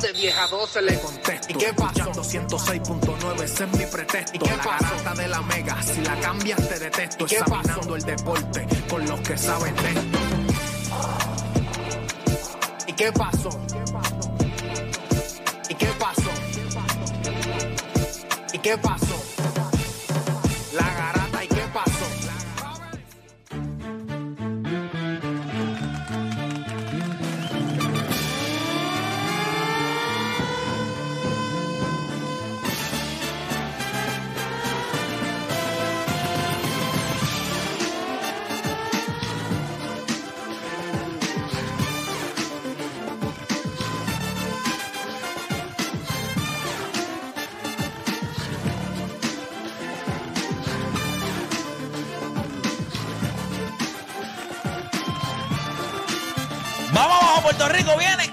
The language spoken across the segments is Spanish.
de vieja 12 le contesto. ¿Y qué pasó? 106.9, ese es mi pretexto. ¿Y qué la garata de la mega, si la cambias te detesto. ¿Y qué Examinando el deporte con los que saben de esto. ¿Y qué pasó? ¿Y qué pasó? ¿Y qué pasó? La Puerto Rico, viene.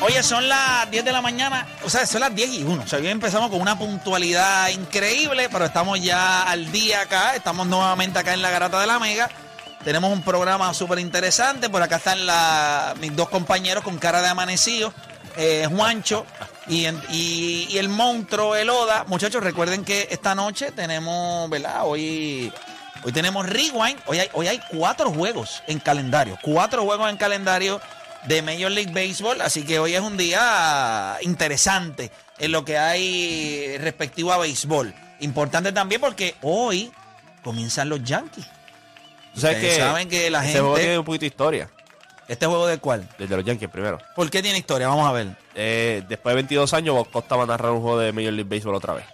Oye, son las 10 de la mañana, o sea, son las 10 y 1. O sea, hoy empezamos con una puntualidad increíble, pero estamos ya al día acá. Estamos nuevamente acá en la Garata de la Mega. Tenemos un programa súper interesante. Por acá están la- mis dos compañeros con cara de amanecido, eh, Juancho y, y el monstruo, el Oda. Muchachos, recuerden que esta noche tenemos, ¿verdad? Hoy, hoy tenemos Rewind. Hoy hay, hoy hay cuatro juegos en calendario. Cuatro juegos en calendario de Major League Baseball. Así que hoy es un día interesante en lo que hay respectivo a béisbol. Importante también porque hoy comienzan los Yankees. Tú sabes Ustedes que saben que la ese juego gente- tiene un poquito de historia. ¿Este juego de cuál? Desde los Yankees primero. ¿Por qué tiene historia? Vamos a ver. Eh, después de 22 años, Bob Costa va a narrar un juego de Major League Baseball otra vez.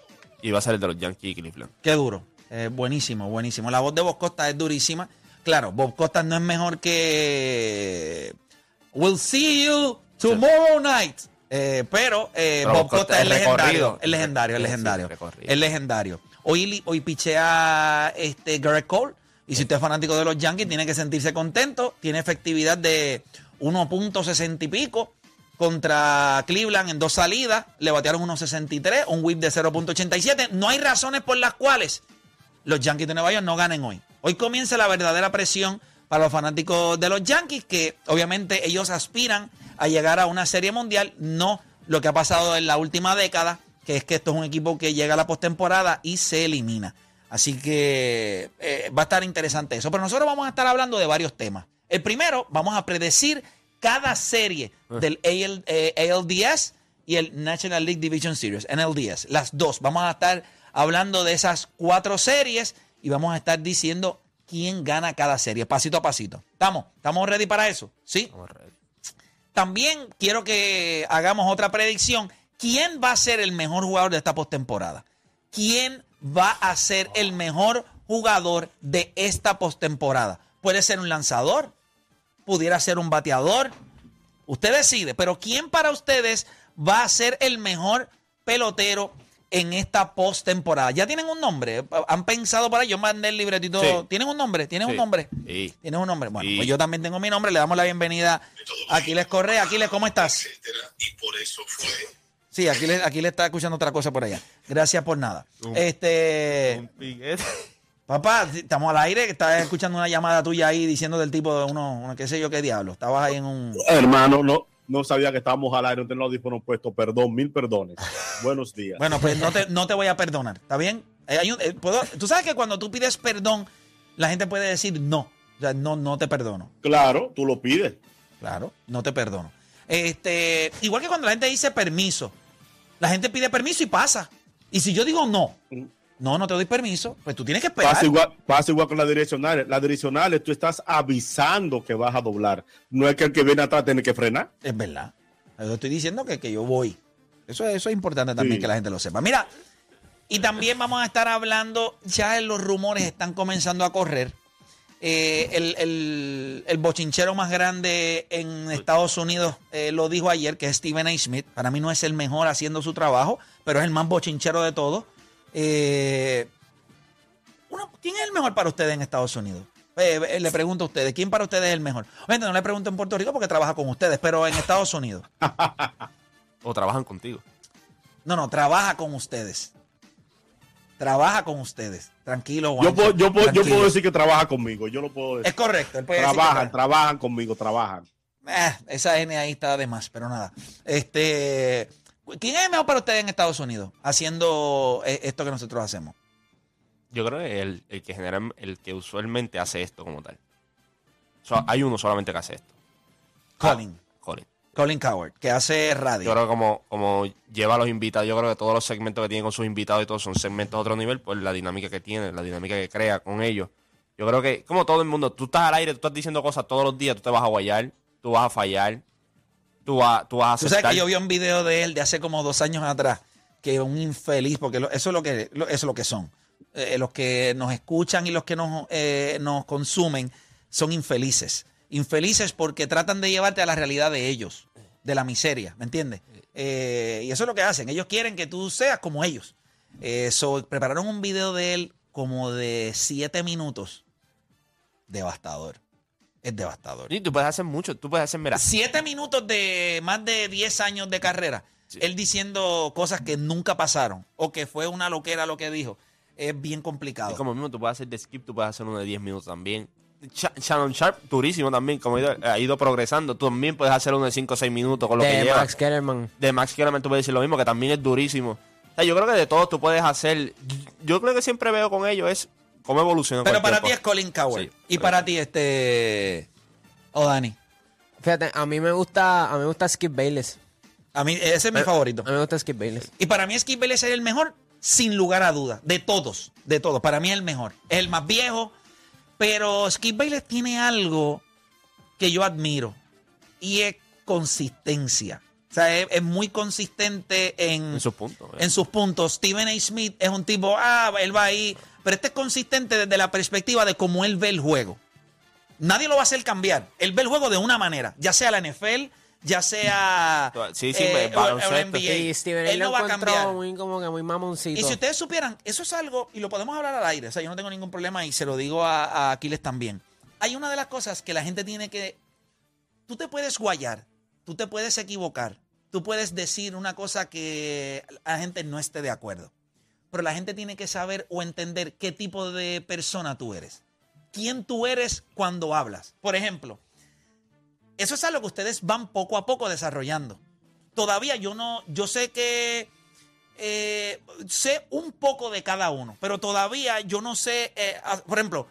Y va a ser el de los Yankees y Cleveland. Qué duro. Eh, buenísimo, buenísimo. La voz de Bob Costa es durísima. Claro, Bob Costa no es mejor que We'll see you tomorrow night. Eh, pero eh, Pero Bob Costa Costa es legendario. Es legendario, es legendario. Es legendario. Hoy, hoy pichea este Garrett Cole. Y si usted es fanático de los Yankees, tiene que sentirse contento. Tiene efectividad de 1.60 y pico contra Cleveland en dos salidas. Le batearon 1.63, un whip de 0.87. No hay razones por las cuales los Yankees de Nueva York no ganen hoy. Hoy comienza la verdadera presión para los fanáticos de los Yankees, que obviamente ellos aspiran a llegar a una serie mundial, no lo que ha pasado en la última década, que es que esto es un equipo que llega a la postemporada y se elimina. Así que eh, va a estar interesante eso. Pero nosotros vamos a estar hablando de varios temas. El primero, vamos a predecir cada serie del AL, eh, ALDS y el National League Division Series, NLDS. Las dos. Vamos a estar hablando de esas cuatro series y vamos a estar diciendo quién gana cada serie, pasito a pasito. ¿Estamos? ¿Estamos ready para eso? ¿Sí? También quiero que hagamos otra predicción. ¿Quién va a ser el mejor jugador de esta postemporada? ¿Quién va a ser el mejor jugador de esta postemporada? Puede ser un lanzador, pudiera ser un bateador. Usted decide, pero ¿quién para ustedes va a ser el mejor pelotero en esta postemporada? ¿Ya tienen un nombre? ¿Han pensado para Yo mandé el libretito. Sí. ¿Tienen un nombre? ¿Tienen un nombre? Sí. ¿Tienes un nombre? Bueno, Sí. pues yo también tengo mi nombre. Le damos la bienvenida a Aquiles Correa. Aquiles, ¿cómo estás? etcétera, y por eso fue Sí, aquí le, aquí le está escuchando otra cosa por allá. Gracias por nada. Este, papá, estamos al aire, estás escuchando una llamada tuya ahí diciendo del tipo de uno, uno qué sé yo qué diablo. Estabas ahí en un... Hermano, no, no sabía que estábamos al aire, no tenía los audífonos puestos. Perdón, mil perdones. Buenos días. Bueno, pues no te, no te voy a perdonar, ¿está bien? Eh, hay un- eh, puedo- Tú sabes que cuando tú pides perdón, la gente puede decir no. O sea, no, no te perdono. Claro, tú lo pides. Claro, no te perdono. Este, igual que cuando la gente dice permiso, la gente pide permiso y pasa. Y si yo digo no, no, no te doy permiso, pues tú tienes que esperar. Pasa igual, pasa igual con las direccionales. Las direccionales, tú estás avisando que vas a doblar. No es que el que viene atrás tiene que frenar. Es verdad. Yo estoy diciendo que, que yo voy. Eso, eso es importante también Sí. que la gente lo sepa. Mira, y también vamos a estar hablando, ya los rumores están comenzando a correr Eh, el, el- el bochinchero más grande en Estados Unidos eh, lo dijo ayer, que es Stephen A. Smith. Para mí no es el mejor haciendo su trabajo, pero es el más bochinchero de todos. Eh, uno- ¿Quién es el mejor para ustedes en Estados Unidos? Eh, eh, le pregunto a ustedes, ¿quién para ustedes es el mejor? Obviamente no le pregunto en Puerto Rico porque trabaja con ustedes, pero en Estados Unidos. O trabajan contigo. No, no, trabaja con ustedes. Trabaja con ustedes. Tranquilo, Yo puedo, yo, puedo, yo tranquilo. puedo decir que trabaja conmigo. Yo lo puedo decir. Es correcto. él puede decir que Trabajan, trabaja. trabajan conmigo, trabajan. Eh, esa N ahí está de más, pero nada. Este, ¿Quién es el mejor para ustedes en Estados Unidos haciendo eh, esto que nosotros hacemos? Yo creo que el, el que genera, el que usualmente hace esto como tal. Hay uno solamente que hace esto. Colin. Colin. Colin Coward, que hace radio. Yo creo que como, como lleva a los invitados, yo creo que todos los segmentos que tiene con sus invitados y todos son segmentos a otro nivel, pues la dinámica que tiene, la dinámica que crea con ellos. Yo creo que, como todo el mundo, tú estás al aire, tú estás diciendo cosas todos los días, tú te vas a guayar, tú vas a fallar, tú vas, tú vas a Tú sabes que yo vi un video de él de hace como dos años atrás, que un infeliz, porque lo- eso es lo que, lo- eso es lo que son. Eh, los que nos escuchan y los que nos, eh, nos consumen son infelices. Infelices porque tratan de llevarte a la realidad de ellos, de la miseria, ¿me entiendes? Eh, y eso es lo que hacen. Ellos quieren que tú seas como ellos. So, prepararon un video de él como de siete minutos. Devastador. Es devastador. Sí, tú puedes hacer mucho, tú puedes hacer, mira, Siete minutos de más de 10 años de carrera. Él diciendo cosas que nunca pasaron o que fue una loquera lo que dijo. Es bien complicado. es como mismo, tú puedes hacer de skip, tú puedes hacer uno de 10 minutos también. Sha- Shannon Sharp, durísimo también, como ha ido, ha ido progresando. Tú también puedes hacer uno de 5 o 6 minutos con lo que De lleva. Max Kellerman. de Max Kellerman tú puedes decir lo mismo, que también es durísimo. O sea, yo creo que de todos tú puedes hacer. Yo creo que siempre veo con ellos es cómo evoluciona. Pero para ti es Colin Coward. Sí, y para ti, este. O Dani. Fíjate, a mí me gusta, a mí me gusta Skip Bayless. A mí, ese es mi A- favorito. A mí me gusta Skip Bayless. Y para mí Skip Bayless es el mejor, sin lugar a duda. De todos. De todos. Para mí es el mejor. Es el más viejo. Pero Skip Bayless tiene algo que yo admiro. Y es consistencia. O sea, es, es muy consistente en, En sus puntos. en sus puntos. Stephen A. Smith es un tipo, ah, él va ahí. Pero este es consistente desde la perspectiva de cómo él ve el juego. Nadie lo va a hacer cambiar. Él ve el juego de una manera, ya sea la NFL, ya sea Sí, sí, eh, o- o. NBA. Y Steven A. él no va a cambiar. muy como que muy mamoncito. Y si ustedes supieran, eso es algo, y lo podemos hablar al aire, o sea, yo no tengo ningún problema y se lo digo a, a Aquiles también. Hay una de las cosas que la gente tiene que... Tú te puedes guayar, tú te puedes equivocar, tú puedes decir una cosa que la gente no esté de acuerdo, pero la gente tiene que saber o entender qué tipo de persona tú eres, quién tú eres cuando hablas. Por ejemplo, eso es algo que ustedes van poco a poco desarrollando. Todavía yo no, yo sé que eh, sé un poco de cada uno, pero todavía yo no sé, eh, por ejemplo,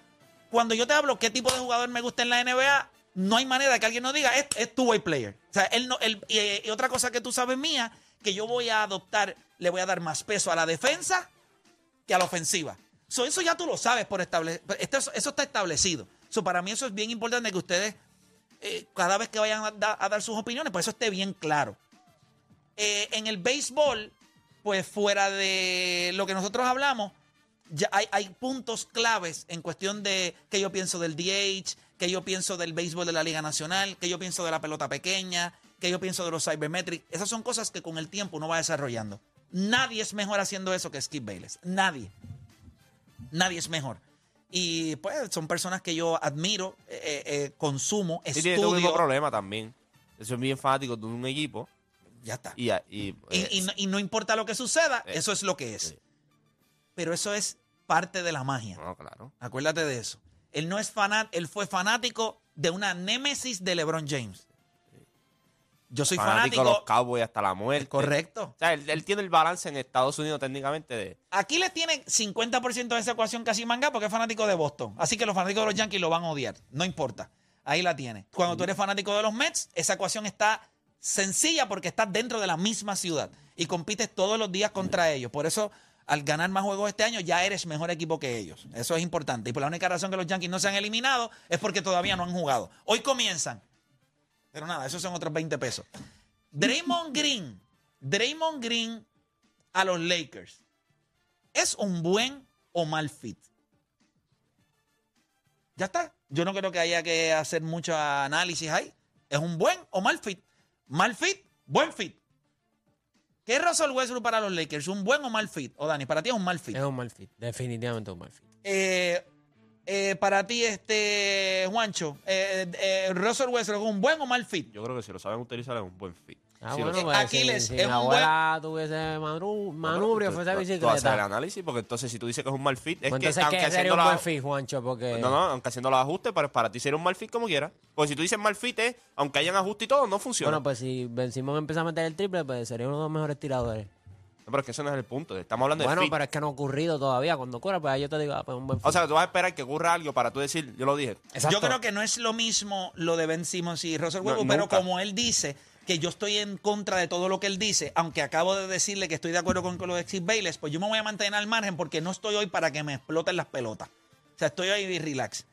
cuando yo te hablo qué tipo de jugador me gusta en la NBA, no hay manera que alguien nos diga, es, es two-way player. O sea, él no, él- y, otra cosa que tú sabes mía, que yo voy a adoptar, le voy a dar más peso a la defensa que a la ofensiva. So, eso ya tú lo sabes por establecer, eso está establecido. So, para mí eso es bien importante que ustedes, eh, cada vez que vayan a, a dar sus opiniones, pues eso esté bien claro. Eh, en el béisbol, pues fuera de lo que nosotros hablamos, ya hay, hay puntos claves en cuestión de qué yo pienso del DH, qué yo pienso del béisbol de la Liga Nacional, qué yo pienso de la pelota pequeña, qué yo pienso de los cybermetrics. Esas son cosas que con el tiempo uno va desarrollando. Nadie es mejor haciendo eso que Skip Bayless. Nadie. Nadie es mejor. Y pues son personas que yo admiro, eh, eh, consumo, Sí, tiene tu mismo estudio. problema también. Eso es bien fanático de un equipo. Ya está. Y, y, Y, eh, y no, y no importa lo que suceda, eso es lo que es. Pero eso es parte de la magia. no, claro. Acuérdate de eso. Él no es fanat, él fue fanático de una némesis de LeBron James. Yo soy Fanático fanático. de los Cowboys hasta la muerte. correcto. O sea, él, él tiene el balance en Estados Unidos técnicamente de... Aquí le tiene 50% de esa ecuación casi manga porque es fanático de Boston. Así que los fanáticos de los Yankees lo van a odiar. No importa. Ahí la tiene. Cuando tú eres fanático de los Mets, esa ecuación está sencilla porque estás dentro de la misma ciudad y compites todos los días contra ellos. Por eso, al ganar más juegos este año, ya eres mejor equipo que ellos. Eso es importante. Y por la única razón que los Yankees no se han eliminado es porque todavía no han jugado. Hoy comienzan. Pero nada, esos son otros 20 pesos. Draymond Green. Draymond Green a los Lakers. ¿Es un buen o mal fit? Ya está. Yo no creo que haya que hacer mucho análisis ahí. ¿Es un buen o mal fit? Mal fit, buen fit. ¿Qué es Russell Westbrook para los Lakers? ¿Un buen o mal fit? O Dani, para ti es un mal fit. Es un mal fit. Definitivamente un mal fit. Eh, eh, para ti, este Juancho, eh, eh, Russell Westbrook es un buen o mal fit. Yo creo que si lo saben utilizar es un buen fit. Ah, Si bueno, pues, Aquiles si, es si un mi abuela tuviese manu- manubrio, Tú- fuese tú- tú haces el bicicleta. análisis porque entonces si tú dices que es un mal fit, es Pues que aunque ¿qué sería haciendo un la- buen fit, Juancho? Porque... No, no, aunque haciendo los ajustes, pero para ti sería un mal fit como quiera. Porque si tú dices mal fit es, aunque hayan ajustes y todo, no funciona. Bueno, pues si Ben Simón empieza a meter el triple, pues sería uno de los mejores tiradores. No, pero es que eso no es el punto. Estamos hablando Bueno, de fit. pero es que no ha ocurrido todavía. Cuando ocurra, pues ahí yo te digo, ah, pues un buen fit. O sea, que tú vas a esperar que ocurra algo para tú decir, yo lo dije. Exacto. Yo creo que no es lo mismo lo de Ben Simmons y Russell No, Westbrook, pero como él dice que yo estoy en contra de todo lo que él dice, aunque acabo de decirle que estoy de acuerdo con, con lo de Steve Bayless, pues yo me voy a mantener al margen porque no estoy hoy para que me exploten las pelotas. O sea, estoy ahí relax.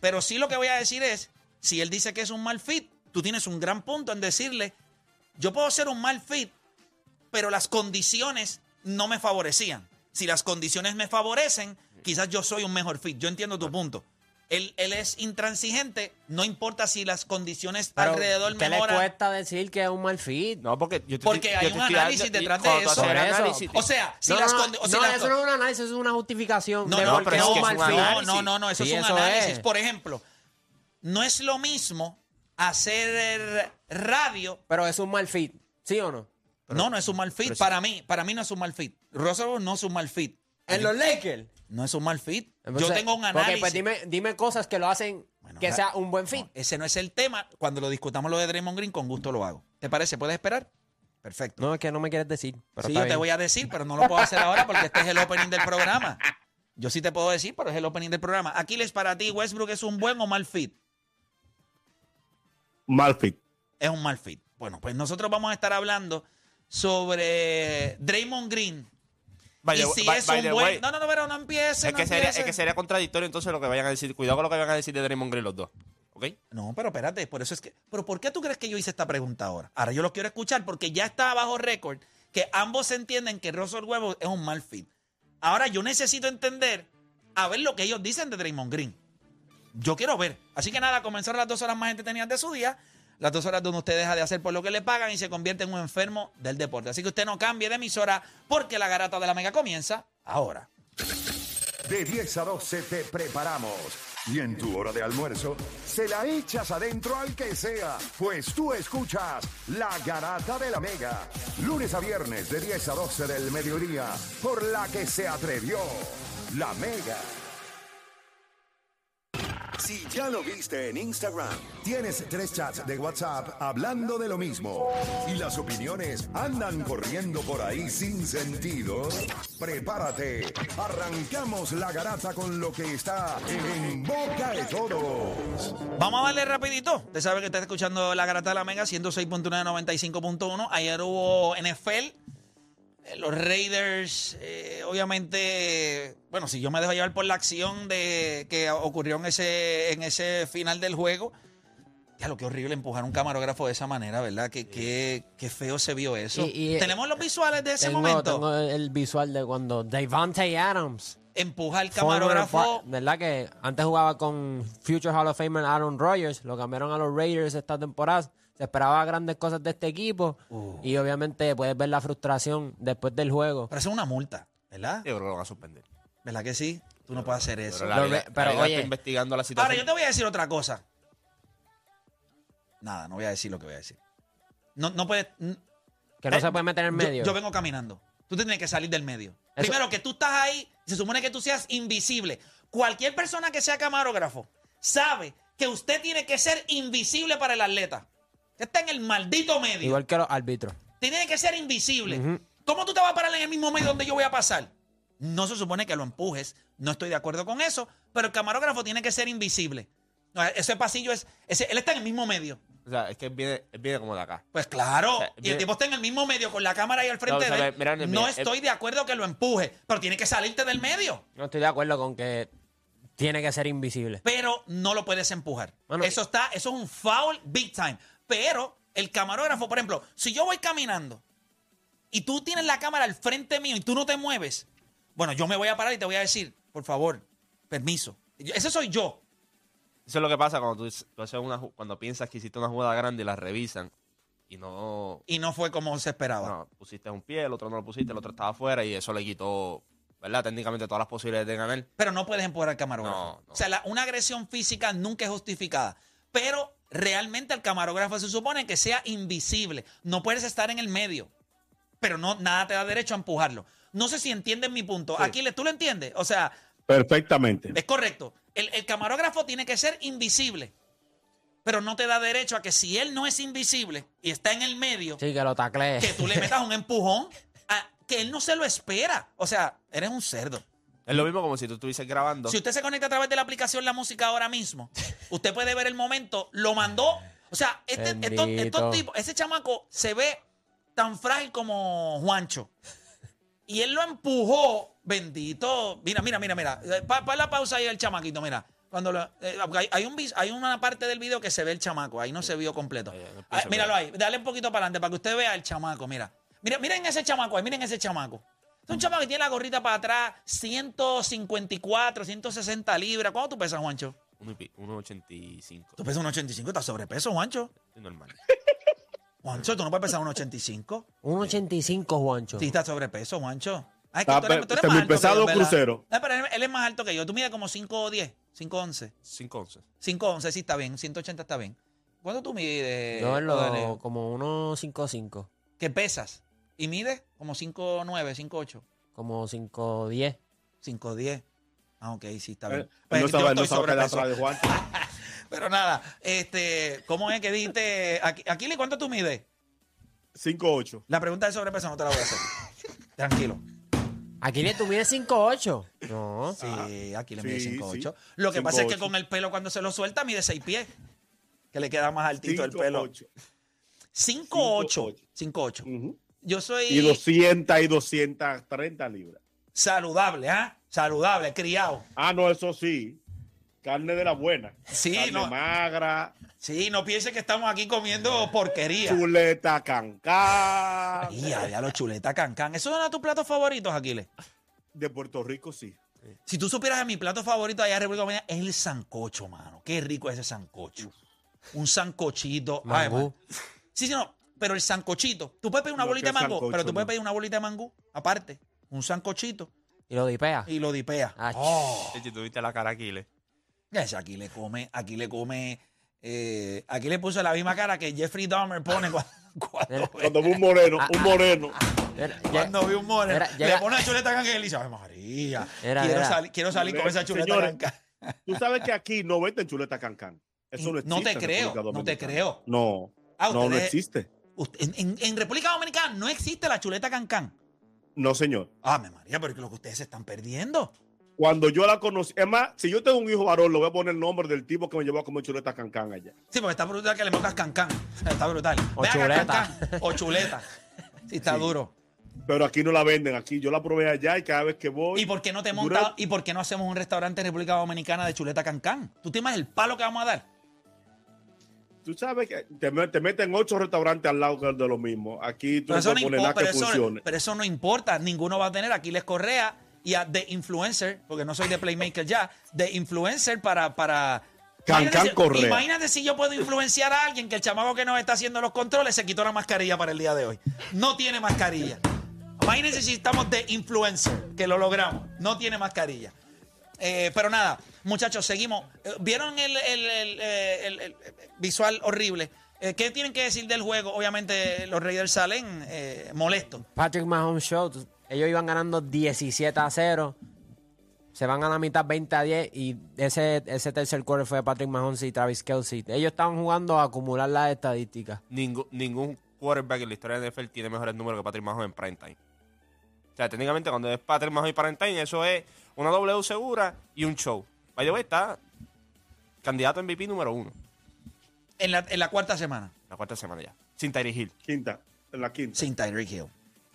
Pero sí lo que voy a decir es, si él dice que es un mal fit, tú tienes un gran punto en decirle, yo puedo ser un mal fit, pero las condiciones no me favorecían. Si las condiciones me favorecen, quizás yo soy un mejor fit. Yo entiendo tu punto. Él, él es intransigente, no importa si las condiciones Pero, alrededor ¿Qué le mejoran. cuesta decir que es un mal fit? No, porque yo te Porque hay te un análisis detrás de eso. análisis- O sea, si no, las no, si no, las eso no es un análisis, eso es una justificación. No, de no, es un mal fit. No, no, no, eso Sí, es un eso análisis. es. Por ejemplo, no es lo mismo hacer radio. Pero es un mal fit, ¿sí o no? no, no es un mal fit. sí. Para mí, para mí no es un mal fit. Russell no es un mal fit. En los Lakers. No es un mal fit. Yo tengo un ok, análisis. pues dime, dime cosas que lo hacen Bueno, que sea un buen fit. No, ese no es el tema. Cuando lo discutamos lo de Draymond Green, con gusto lo hago. ¿Te parece? ¿Puedes esperar? Perfecto. No, es que no me quieres decir. Pero sí, yo te voy a decir, pero no lo puedo hacer ahora porque este es el opening del programa. Yo sí te puedo decir, pero es el opening del programa. Aquiles, para ti, Westbrook es un buen o mal fit. Mal fit. Es un mal fit. Bueno, pues nosotros vamos a estar hablando sobre Draymond Green. By y the- si by- es by un buen. way, No, no, no, pero no empiece. Es no que, sería, es que sería contradictorio entonces lo que vayan a decir. Cuidado con lo que vayan a decir de Draymond Green los dos. ¿Ok? No, pero espérate, por eso es que. ¿Pero por qué tú crees que yo hice esta pregunta ahora? Ahora yo lo quiero escuchar porque ya está bajo récord que ambos entienden que Russell Westbrook es un mal fit. Ahora yo necesito entender a ver lo que ellos dicen de Draymond Green. Yo quiero ver. Así que nada, comenzaron las dos horas más entretenidas de su día. Las dos horas donde usted deja de hacer por lo que le pagan y se convierte en un enfermo del deporte. Así que usted no cambie de emisora porque la garata de la mega comienza ahora. De 10 a 12 te preparamos. Y en tu hora de almuerzo, se la echas adentro al que sea. Pues tú escuchas La Garata de la Mega. Lunes a viernes de 10 a 12 del mediodía. Por la que se atrevió La Mega. Si ya lo viste en Instagram, tienes tres chats de WhatsApp hablando de lo mismo y las opiniones andan corriendo por ahí sin sentido, prepárate. Arrancamos la garata con lo que está en boca de todos. Vamos a darle rapidito. Usted sabe que está escuchando la garata de la Mega 106.9, 95.1. Ayer hubo NFL. Eh, Los Raiders, eh, obviamente, bueno, si yo me dejo llevar por la acción de que ocurrió en ese, en ese final del juego, ya lo que horrible empujar un camarógrafo de esa manera, ¿verdad? Que, que, que feo se vio eso. Y- y- Tenemos los visuales de ese Tengo, momento. tengo el visual de cuando Davante Adams, Empuja al camarógrafo. ¿verdad? Que antes jugaba con Future Hall of Famer Aaron Rodgers, lo cambiaron a los Raiders esta temporada. Se esperaba grandes cosas de este equipo Uh. y obviamente puedes ver la frustración después del juego. Pero eso es una multa, ¿verdad? Yo creo que lo van a suspender. ¿Verdad que sí? Tú no puedes hacer eso. Pero la Lo liga- ve- pero, la liga oye, está investigando la Ahora, situación. yo te voy a decir otra cosa. Nada, no voy a decir lo que voy a decir. No, no puedes. Que no eh, se puede meter en yo- medio. Yo, vengo caminando. Tú tienes que salir del medio. Eso- Primero, que tú estás ahí, se supone que tú seas invisible. Cualquier persona que sea camarógrafo sabe que usted tiene que ser invisible para el atleta. Está en el maldito medio. Igual que los árbitros. Tiene que ser invisible. ¿Cómo tú te vas a parar en el mismo medio donde yo voy a pasar? No se supone que lo empujes. No estoy de acuerdo con eso, pero el camarógrafo tiene que ser invisible. No, Ese pasillo es. Ese, él está en el mismo medio. O sea, es que viene, viene como de acá. Pues claro. sea, y el tipo está en el mismo medio con la cámara ahí al frente No, o sea, de él. mira, mira, no mira, estoy de acuerdo que lo empuje, pero tiene que salirte del medio. No estoy de acuerdo con que tiene que ser invisible. Pero no lo puedes empujar. Bueno, eso está, eso es un foul big time. Pero el camarógrafo, por ejemplo, si yo voy caminando y tú tienes la cámara al frente mío y tú no te mueves, bueno, yo me voy a parar y te voy a decir, por favor, permiso. Ese soy yo. Eso es lo que pasa cuando tú, tú haces una, cuando piensas que hiciste una jugada grande y la revisan y no, Y no fue como se esperaba. no, pusiste un pie, el otro no lo pusiste, el otro estaba afuera y eso le quitó, ¿verdad? Técnicamente todas las posibilidades de ganar. Pero no puedes empujar al camarógrafo. No, no. O sea, la- una agresión física nunca es justificada. Pero realmente el camarógrafo se supone que sea invisible. No puedes estar en el medio. Pero no, nada te da derecho a empujarlo. No sé si entienden mi punto. Aquiles, ¿tú lo entiendes? O sea, Perfectamente. es correcto. El, el camarógrafo tiene que ser invisible. Pero no te da derecho a que si él no es invisible y está en el medio, Sí, que lo que tú le metas un empujón a- que él no se lo espera. O sea, eres un cerdo. Es lo mismo como si tú estuvieses grabando. Si usted se conecta a través de la aplicación La Música ahora mismo, usted puede ver el momento, lo mandó. O sea, este, estos, estos tipos, ese chamaco se ve tan frágil como Juancho. Y él lo empujó, bendito. Mira, mira, mira, mira. Para la pausa ahí el chamaquito, mira. Cuando lo- eh, hay, hay un, hay una parte del video que se ve el chamaco, ahí no se vio completo. Ah, míralo ahí, dale un poquito para adelante para que usted vea el chamaco, mira. Mira, miren ese chamaco ahí, miren ese chamaco. Es un chamaco que tiene la gorrita para atrás, 154, 160 libras. ¿Cuánto tú pesas, Juancho? Uno y pi- 1.85. Tú pesas un 85, estás sobrepeso, Juancho. Es normal. Juancho, tú no puedes pesar un 85. Un 85, Juancho. Sí, estás sobrepeso, Juancho. Ah, es Está tú eres- tú eres más alto que semipesado yo, ¿verdad? crucero. No, pero él, él es más alto que yo. Tú mides como 5'10, 5'11. 5.11. 5'11 sí está bien, 180 está bien. ¿Cuánto tú mides? Yo lo- como 1.55, ¿Qué pesas? ¿Y mides? Como 5'9, 5'8, como 5.10. 5'10. Ah, ok, sí está Eh, bien. Pues no yo sabe, no estoy de Juan. Pero nada, este, ¿cómo es que dijiste? Aquí, Aquile, ¿cuánto tú mides? 5'8". La pregunta de sobrepeso no te la voy a hacer. Tranquilo. Aquí tú mides 5.8. No. Sí, aquí le mide sí, 5'8. sí. Lo que pasa es que 5'8". con el pelo cuando se lo suelta mide 6 pies. Que le queda más altito el pelo. 5'8". 5'8. 5'8. Ujú. Yo soy Y 200 y 230 libras. saludable, ¿ah? Saludable, criado. Ah, no, eso sí. Carne de la buena. Sí, Carne no. magra, Sí, no piense que estamos aquí comiendo porquería. chuleta cancán. Y ya los chuletas cancán. ¿Eso es uno de tus platos favoritos, Aquiles? De Puerto Rico, sí. Si tú supieras que mi plato favorito allá en República Dominicana es el sancocho, mano. Qué rico es ese sancocho. Un sancochito. Ay, man. sí, sí, no. Pero el sancochito. Tú puedes pedir una Lo bolita de que es mango, sancocho, pero tú puedes no. pedir una bolita de mangú aparte. Un sancochito Y lo dipea. y lo dipeas. Ah, Oh. Si tuviste la cara aquí, le. Ya, ese aquí le come, aquí le come. eh, aquí le puso la misma cara que Jeffrey Dahmer pone cuando, cuando, Cuando ve un moreno, Ah, un moreno. Mira, ya- cuando ve un moreno. Era- le pone la chuleta cancán y le dice, Ay, María, Era- quiero, era. salir, quiero salir con esa chuleta Señores, cancán. Tú sabes que aquí no venden chuleta cancán. Eso no existe. No te en creo, República no te Dominicana. creo. No, Ah, no, no ustedes- existe. Usted- en, República Dominicana no existe la chuleta cancán. No, señor. Ah, me María, pero es que lo que ustedes se están perdiendo. Cuando yo la conocí, es más, si yo tengo un hijo varón, le voy a poner el nombre del tipo que me llevó a comer chuleta cancán allá. Sí, porque está brutal que le pongas cancán. Está brutal. O Ve chuleta. cancán. O chuleta. Sí, está Sí. duro. Pero aquí no la venden. Aquí yo la probé allá y cada vez que voy. ¿Y por qué no te montas y por qué no hacemos un restaurante en República Dominicana de chuleta cancán? ¿Tú te imaginas el palo que vamos a dar? Tú sabes que te, me- te meten ocho restaurantes al lado de lo mismo. Aquí tú Pero no poner impo- nada pero, que eso, funcione. pero eso no importa. Ninguno va a tener. Aquí les Correa y a The Influencer, porque no soy de Playmaker ya, de Influencer para... para Imagínate si- Correa. Imagínate si yo puedo influenciar a alguien que el chamaco que nos está haciendo los controles se quitó la mascarilla para el día de hoy. No tiene mascarilla. Imagínense si estamos de influencer, que lo logramos. No tiene mascarilla. Eh, pero nada, muchachos, seguimos. Eh, ¿Vieron el, el- el, eh, el- el visual horrible? Eh, ¿Qué tienen que decir del juego? Obviamente los Raiders salen eh, molestos. Patrick Mahomes Show. Ellos iban ganando 17 a 0. Se van a la mitad 20 a 10. Y ese, ese tercer quarter fue de Patrick Mahomes y Travis Kelsey. Ellos estaban jugando a acumular las estadísticas. Ningún, ningún quarterback en la historia de NFL tiene mejores números que Patrick Mahomes en prime time. O sea, técnicamente cuando es Patrick Mahomes y prime time, eso es una W segura y un show. By the way, está candidato a MVP número uno. En la, en la cuarta semana, La cuarta semana ya. Sin Tyree Hill. Quinta, en la quinta. sin Tyreek Hill.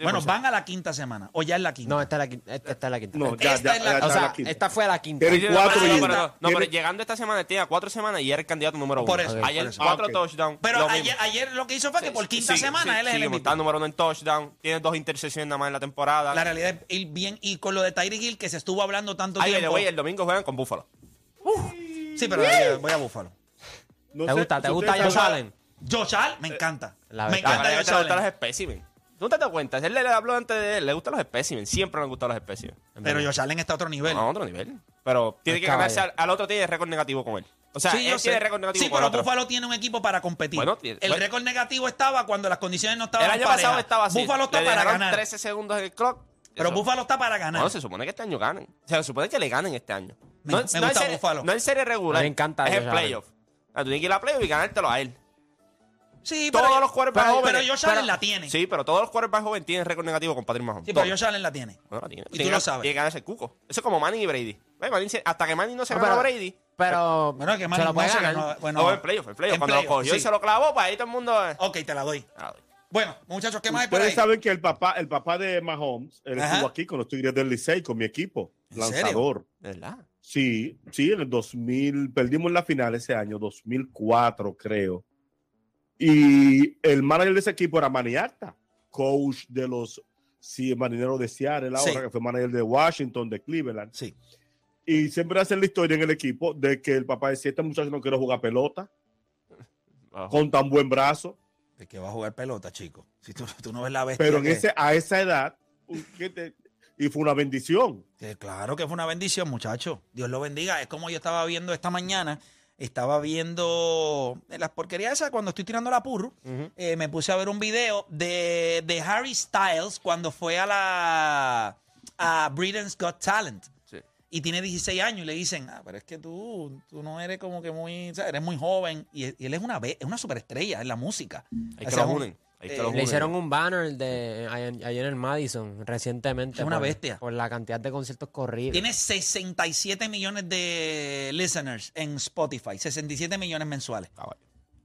Bueno, van a la quinta semana, o ya es la quinta. No, esta es la quinta. Esta, esta es la quinta. No, ya, Esta ya, es la- ya o sea, la quinta. esta fue la quinta. Tiene cuatro no, y no, una. pero, no, pero Tiene- llegando esta semana tenía cuatro semanas y era el candidato número Por uno. eso, ayer por eso. cuatro Ah, ok. touchdowns. Pero lo ayer, ayer lo que hizo fue que por quinta Sí, semana sí, él es sí, el MVP. Está número uno en touchdown. Tiene dos intercepciones nada más en la temporada. La realidad es ir bien. Y con lo de Tyreek Hill, que se estuvo hablando tanto Ay, tiempo. way, el domingo juegan con Buffalo. Sí, pero voy a Búfalo. No ¿Te sé gusta? ¿Te gusta Josh Allen? Josh Allen, me encanta. La me encanta Josh Allen. espécimen. ¿Tú no te das cuenta? Él le habló antes de él. Le gustan los espécimen. Siempre le han gustado los espécimen. Pero Josh Allen está a otro nivel. A otro nivel. Pero tiene que cambiarse al, al otro tiene récord negativo con él. O sea, Sí, yo él tiene récord negativo Sí, con pero otro. Búfalo tiene un equipo para competir. Bueno, tiene- el bueno. récord negativo estaba cuando las condiciones no estaban El año pasado estaba así. Búfalo está Le para ganar. 13 segundos en el clock. Pero Eso- Búfalo está para ganar. No, se supone que este año ganen. O sea, se supone que le ganen este año. Me- no, me no gusta en serie, Buffalo. No en serie regular. Me encanta Es Allen. playoff. O sea, tú tienes que ir a playoff y ganártelo a él. Sí, Todos pero, los quarterbacks pero, jóvenes. pero Josh Allen la tiene. Sí, Sí, pero todos los quarterbacks jóvenes tienen récord negativo con Patrick Mahomes. pero Todos. Josh Allen la tiene. Bueno, la tiene. Y tú lo que- sabes. Tiene que ganarse el cuco. Eso es como Manning y Brady. Ve, Manning se- hasta que Manning no se No, ganó a pero- Brady. Pero Bueno, que se Manning lo puede no se ganar. ganó- bueno, No, en playoff, en playoff. Cuando lo cogió y sí. se lo clavó, pues ahí todo el mundo. eh, Ok, te la doy. ah, Bueno, muchachos, ¿qué más hay por Ustedes ahí? saben que el papá, el papá de Mahomes, él Ajá. estuvo aquí con los Tigres del Licey, con mi equipo, ¿En serio? lanzador. ¿De verdad? Sí, sí, en el 2000, perdimos la final ese año, 2004 creo. Y el manager de ese equipo era Maniacta, coach de los sí, marineros de Seattle ahora, Sí. que fue manager de Washington, de Cleveland. Sí. Y siempre hacen la historia en el equipo de que el papá decía, este muchacho no quiere jugar pelota Bajo. con tan buen brazo. ¿De qué va a jugar pelota, chico? Si tú, tú no ves la bestia. Pero en que- ese, a esa edad, ¿qué te- y fue una bendición. que claro que fue una bendición, muchacho. Dios lo bendiga. Es como yo estaba viendo esta mañana. Estaba viendo las porquerías esas cuando estoy tirando la purru. eh, me puse a ver un video de, de Harry Styles cuando fue a la a Britain's Got Talent. Sí. Y tiene 16 años y le dicen, ah, pero es que tú, tú no eres como que muy, o sea, eres muy joven. Y, y él es una, es una superestrella en la música. Hay O que sea, los un- unen. Eh, Le hicieron un banner de ayer, ayer en el Madison recientemente. Es una por- bestia. Por la cantidad de conciertos corridos. Tiene 67 millones de listeners en Spotify, 67 millones mensuales.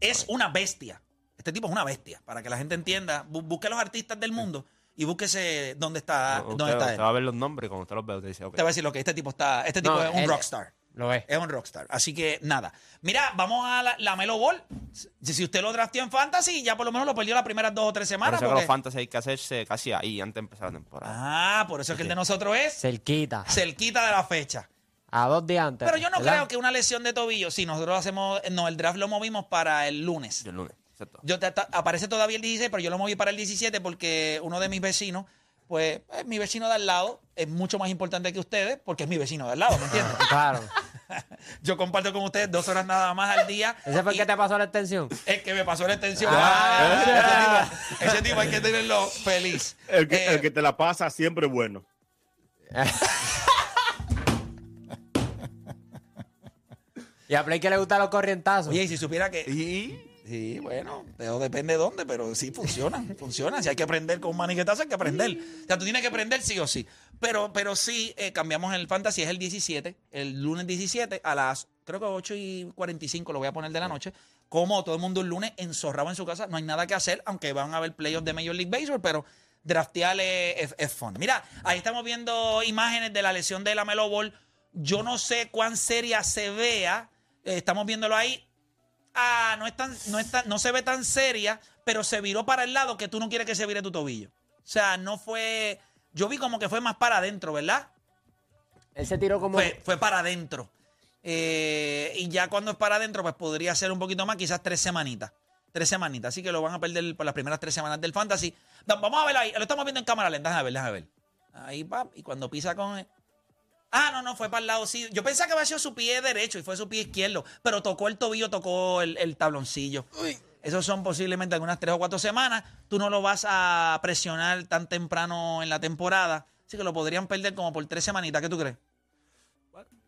Es una bestia. Este tipo es una bestia. Para que la gente entienda, bu- busque los artistas del mundo y búsquese dónde está, Usted, dónde está usted él. va a ver los nombres cuando usted los ve. Usted dice, ok. Te voy a decir lo que este tipo está. Este tipo No, es un él- rockstar. Lo es. Es un rockstar. Así que nada. Mira, vamos a la, la Melo Ball. Si, si usted lo drafteó en Fantasy, ya por lo menos lo perdió las primeras dos o tres Por semanas. eso que los fantasy hay que hacerse casi ahí, antes de empezar la temporada. Ah, por eso es que el de nosotros es Cerquita. cerquita de la fecha. A dos días antes. Pero yo no ¿verdad? creo que una lesión de tobillo, si nosotros hacemos, no, el draft lo movimos para el lunes. El lunes, exacto. Yo te- ta- aparece todavía el 16, pero yo lo moví para el 17 porque uno de mis vecinos, pues es mi vecino de al lado, es mucho más importante que ustedes porque es mi vecino de al lado, ¿me entiendes? Claro. yo comparto con ustedes dos horas nada más al día. ¿Ese fue el que te pasó la extensión? El que me pasó la extensión. Ah. ese, tipo, ese tipo hay que tenerlo feliz. El que, Eh, el que te la pasa siempre es bueno. Y a Play que le gustan los corrientazos. Oye, y si supiera que... Y Sí, bueno, pero depende de dónde, pero sí funciona, funciona. Si hay que aprender con un maniquetazo, hay que aprender. O sea, tú tienes que aprender sí o sí. Pero, pero sí, eh, cambiamos el fantasy, es el 17, el lunes 17 a las, creo que 8 y 45 lo voy a poner de la noche. Como todo el mundo el lunes enzorrado en su casa, no hay nada que hacer, aunque van a haber playoffs de Major League Baseball, pero draftear es, es- fun. Mira, ahí estamos viendo imágenes de la lesión de la Melo Ball. Yo no sé cuán seria se vea, eh, estamos viéndolo ahí. Ah, no, es tan, no, es tan- no se ve tan seria, pero se viró para el lado que tú no quieres que se vire tu tobillo. O sea, no fue. Yo vi como que fue más para adentro, ¿verdad? Él se tiró como. Fue, fue para adentro. Eh, y ya cuando es para adentro, pues podría ser un poquito más, quizás tres semanitas. Tres semanitas. Así que lo van a perder por las primeras tres semanas del fantasy. Va- Vamos a verlo ahí. Lo estamos viendo en cámara lenta. Déjame ver, déjame ver. Ahí va. Y cuando pisa con. Ah, no, no, fue para el lado, sí. Yo pensaba que había sido su pie derecho y fue su pie izquierdo, pero tocó el tobillo, tocó el, el tabloncillo. Esos son posiblemente algunas tres o cuatro semanas. Tú no lo vas a presionar tan temprano en la temporada, así que lo podrían perder como por tres semanitas. ¿Qué tú crees?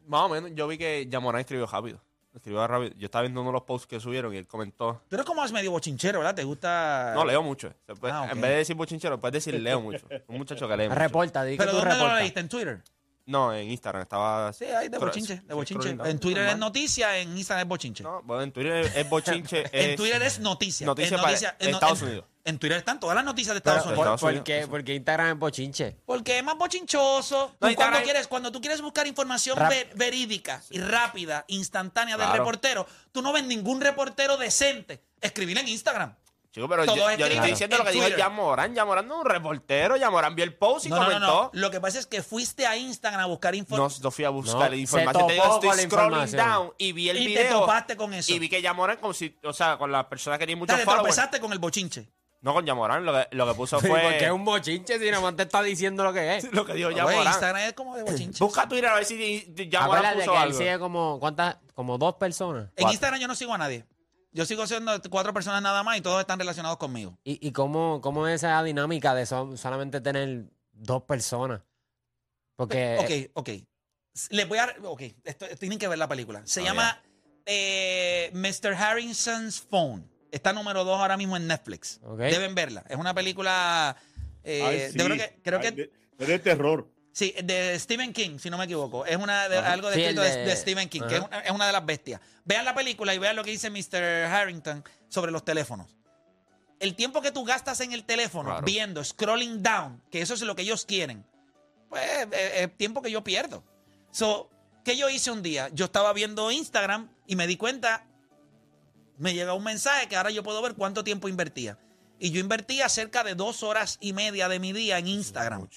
más o menos, yo vi que Yamorán escribió rápido. Escribió rápido. Yo estaba viendo uno de los posts que subieron y él comentó. Tú eres como medio bochinchero, ¿verdad? ¿Te gusta...? No, leo mucho. Puede- Ah. En vez de decir bochinchero, puedes decir leo mucho. Un muchacho que lee mucho. Reporta, di ¿Pero tú dónde lo reportas. leíste? ¿En Twitter? No, en Instagram estaba. Sí, ahí de Pero- bochinche, sí, de bochinche. scrolling down, En Twitter es noticia, en Instagram es bochinche. No, bueno, en Twitter es bochinche. en Twitter es noticia. noticia Es para- en Estados en- Unidos. En Twitter están todas las noticias de Estados Pero- Unidos. ¿por, Estados por Unidos, qué? Porque Instagram es bochinche. Porque es más bochinchoso. No, Tú cuando, Instagram- quieres, cuando tú quieres buscar información Rap- ver- verídica y rápida, instantánea del Claro. reportero, tú no ves ningún reportero decente escribir en Instagram. Chico, pero yo, yo le escriben estoy diciendo lo que dijo Twitter. Jan Morán. Jan Morán no es un reportero. Jan Morán vio el post y No, no, no, comentó. no. Lo que pasa es que fuiste a Instagram a buscar No, información no fui a buscar No, la información. se Te digo, estoy scrolling down y vi el y te video. topaste con eso. Y vi que Jan Morán, como si, o sea, con las personas que tienen O muchos sea, te followers. tropezaste con el bochinche. No con Jan Morán, lo que, lo que puso Sí, fue. porque es un bochinche si nada más te está diciendo lo que es. Lo que dijo Jan Oye, Morán. Instagram es como de bochinche. Busca Twitter a ver si Jan Morán Acuérdate puso que él algo. sigue como, ¿cuántas? Como dos personas. En Cuatro. Instagram yo no sigo a nadie. Yo sigo siendo cuatro personas nada más y todos están relacionados conmigo. ¿Y, y cómo, cómo es esa dinámica de so- solamente tener dos personas? Porque Ok, ok. Les voy a. Ok, esto, tienen que ver la película. Se Oh, llama eh, Mr. Harrison's Phone. Está número dos ahora mismo en Netflix. Deben verla. Es una película. eh, Ay, yo sí. creo que. Creo Ay, que de- Es de terror. Sí, de Stephen King, si no me equivoco. Es una de- Ajá. algo de Sí, escrito el de, de- de Stephen King, que es Ajá. una, es una de las bestias. Vean la película y vean lo que dice Mr. Harrington sobre los teléfonos. El tiempo que tú gastas en el teléfono Claro. viendo, scrolling down, que eso es lo que ellos quieren, pues es, es tiempo que yo pierdo. So, ¿qué yo hice un día? Yo estaba viendo Instagram y me di cuenta, me llega un mensaje que ahora yo puedo ver cuánto tiempo invertía. Y yo invertía cerca de dos horas y media de mi día en Instagram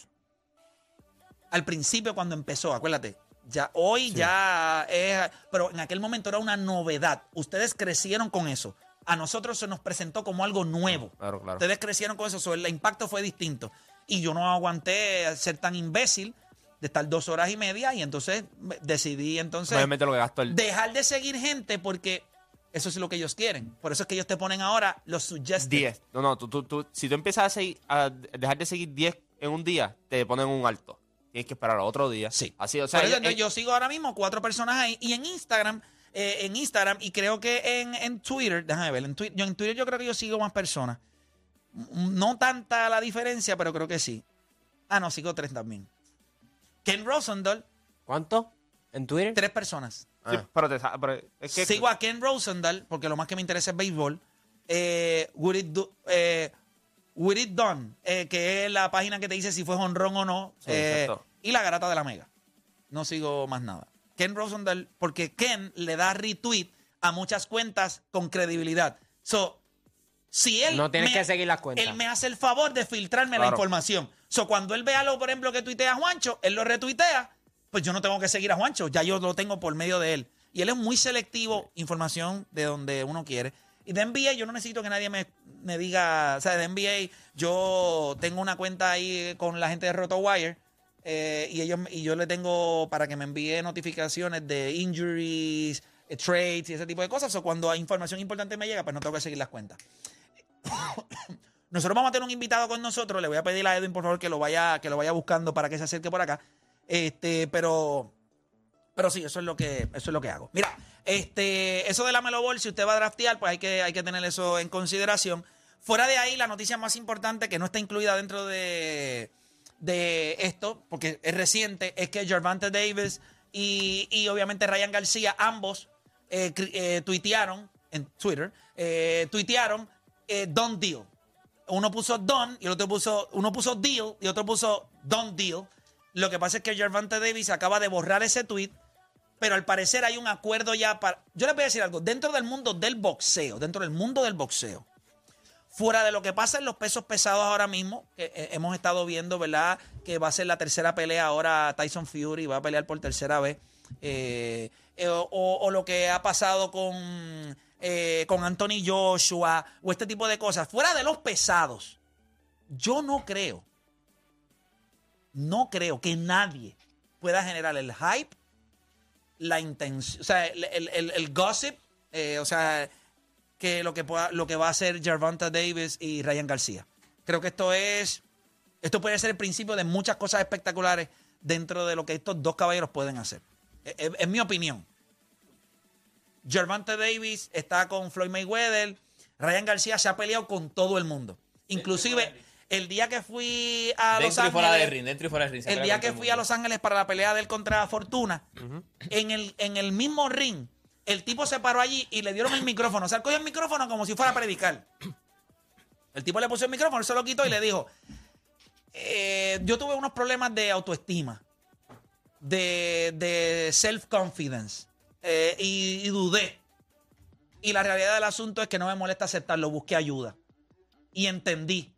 al principio cuando empezó, acuérdate. Ya hoy ya es, pero en aquel momento era una novedad. Ustedes crecieron con eso. A nosotros se nos presentó como algo nuevo. Claro, claro. Ustedes crecieron con eso, so, el impacto fue distinto. Y yo no aguanté ser tan imbécil de estar dos horas y media y entonces decidí entonces Obviamente lo que gastó el. dejar de seguir gente porque eso es lo que ellos quieren. Por eso es que ellos te ponen ahora los suggested. 10. No, no, tú, tú, tú- si tú empiezas a, seguir, a dejar de seguir 10 en un día, te ponen un alto. Tienes que esperar a otro día. Sí. Así, o sea, Por eso, ellos- entonces, yo sigo ahora mismo cuatro personas ahí. Y en Instagram, eh, en Instagram, y creo que en, en Twitter, déjame ver, en, Twi- yo, en Twitter yo creo que yo sigo más personas. Mm, No tanta la diferencia, pero creo que sí. Ah, no, sigo tres también. Ken Rosendahl, ¿cuánto? ¿En Twitter? tres personas. Sí, Ah. pero te sa- pero es que Sigo a Ken Rosendahl, porque lo más que me interesa es béisbol. Eh, Would It Do- eh, Would It Done, eh, que es la página que te dice si fue honrón o no. Sí, eh, y la garata de la mega. No sigo más nada. Ken Rosendahl, porque Ken le da retweet a muchas cuentas con credibilidad. So, si él. No tienes me- que seguir las cuentas. Él me hace el favor de filtrarme la información. So, cuando él ve algo, por ejemplo, que tuitea Juancho, él lo retuitea, pues yo no tengo que seguir a Juancho, ya yo lo tengo por medio de él. Y él es muy selectivo, información de donde uno quiere. Y de NBA yo no necesito que nadie me, me diga, o sea, de NBA yo tengo una cuenta ahí con la gente de RotoWire eh, y, ellos, y yo le tengo para que me envíe notificaciones de injuries, eh, trades y ese tipo de cosas. O cuando hay información importante me llega, pues no tengo que seguir las cuentas. Nosotros vamos a tener un invitado con nosotros. Le voy a pedir a Edwin, por favor, que lo vaya, que lo vaya buscando para que se acerque por acá. Este, pero, pero sí, eso es lo que, eso es lo que hago. Mira, este, eso de la Melo Ball, si usted va a draftear, pues hay que, hay que tener eso en consideración. Fuera de ahí, la noticia más importante que no está incluida dentro de, de esto, porque es reciente, es que Gervante Davis y, y obviamente Ryan García, ambos eh, eh, tuitearon en Twitter, eh, tuitearon eh, Don't Deal. Uno puso Don y el otro puso, uno puso Deal y otro puso Don't Deal. Lo que pasa es que Gervante Davis acaba de borrar ese tweet, pero al parecer hay un acuerdo ya para. Yo les voy a decir algo, dentro del mundo del boxeo, dentro del mundo del boxeo, fuera de lo que pasa en los pesos pesados ahora mismo, que eh, hemos estado viendo, ¿verdad? Que va a ser la tercera pelea ahora Tyson Fury, va a pelear por tercera vez. eh, eh, o, lo que ha pasado con, con Anthony Joshua, o este tipo de cosas. Fuera de los pesados, yo no creo, no creo que nadie pueda generar el hype, la intención, o sea, el, el- el- gossip, eh, o sea, que lo que, pueda, lo que va a hacer Gervonta Davis y Ryan García. Creo que esto es, esto puede ser el principio de muchas cosas espectaculares dentro de lo que estos dos caballeros pueden hacer. Es, es- es mi opinión. Gervonta Davis está con Floyd Mayweather. Ryan García se ha peleado con todo el mundo. Inclusive, el día que fui a Los y fuera Ángeles... ring, dentro y fuera del ring. se El día que el fui a. Los Ángeles para la pelea de él contra Fortuna, en, el, en el mismo ring, el tipo se paró allí y le dieron el micrófono. O sea, él cogió el micrófono como si fuera a predicar. El tipo le puso el micrófono, él se lo quitó y le dijo, eh, yo tuve unos problemas de autoestima, de, de self-confidence, eh, y, y dudé. Y la realidad del asunto es que no me molesta aceptarlo, busqué ayuda. y entendí.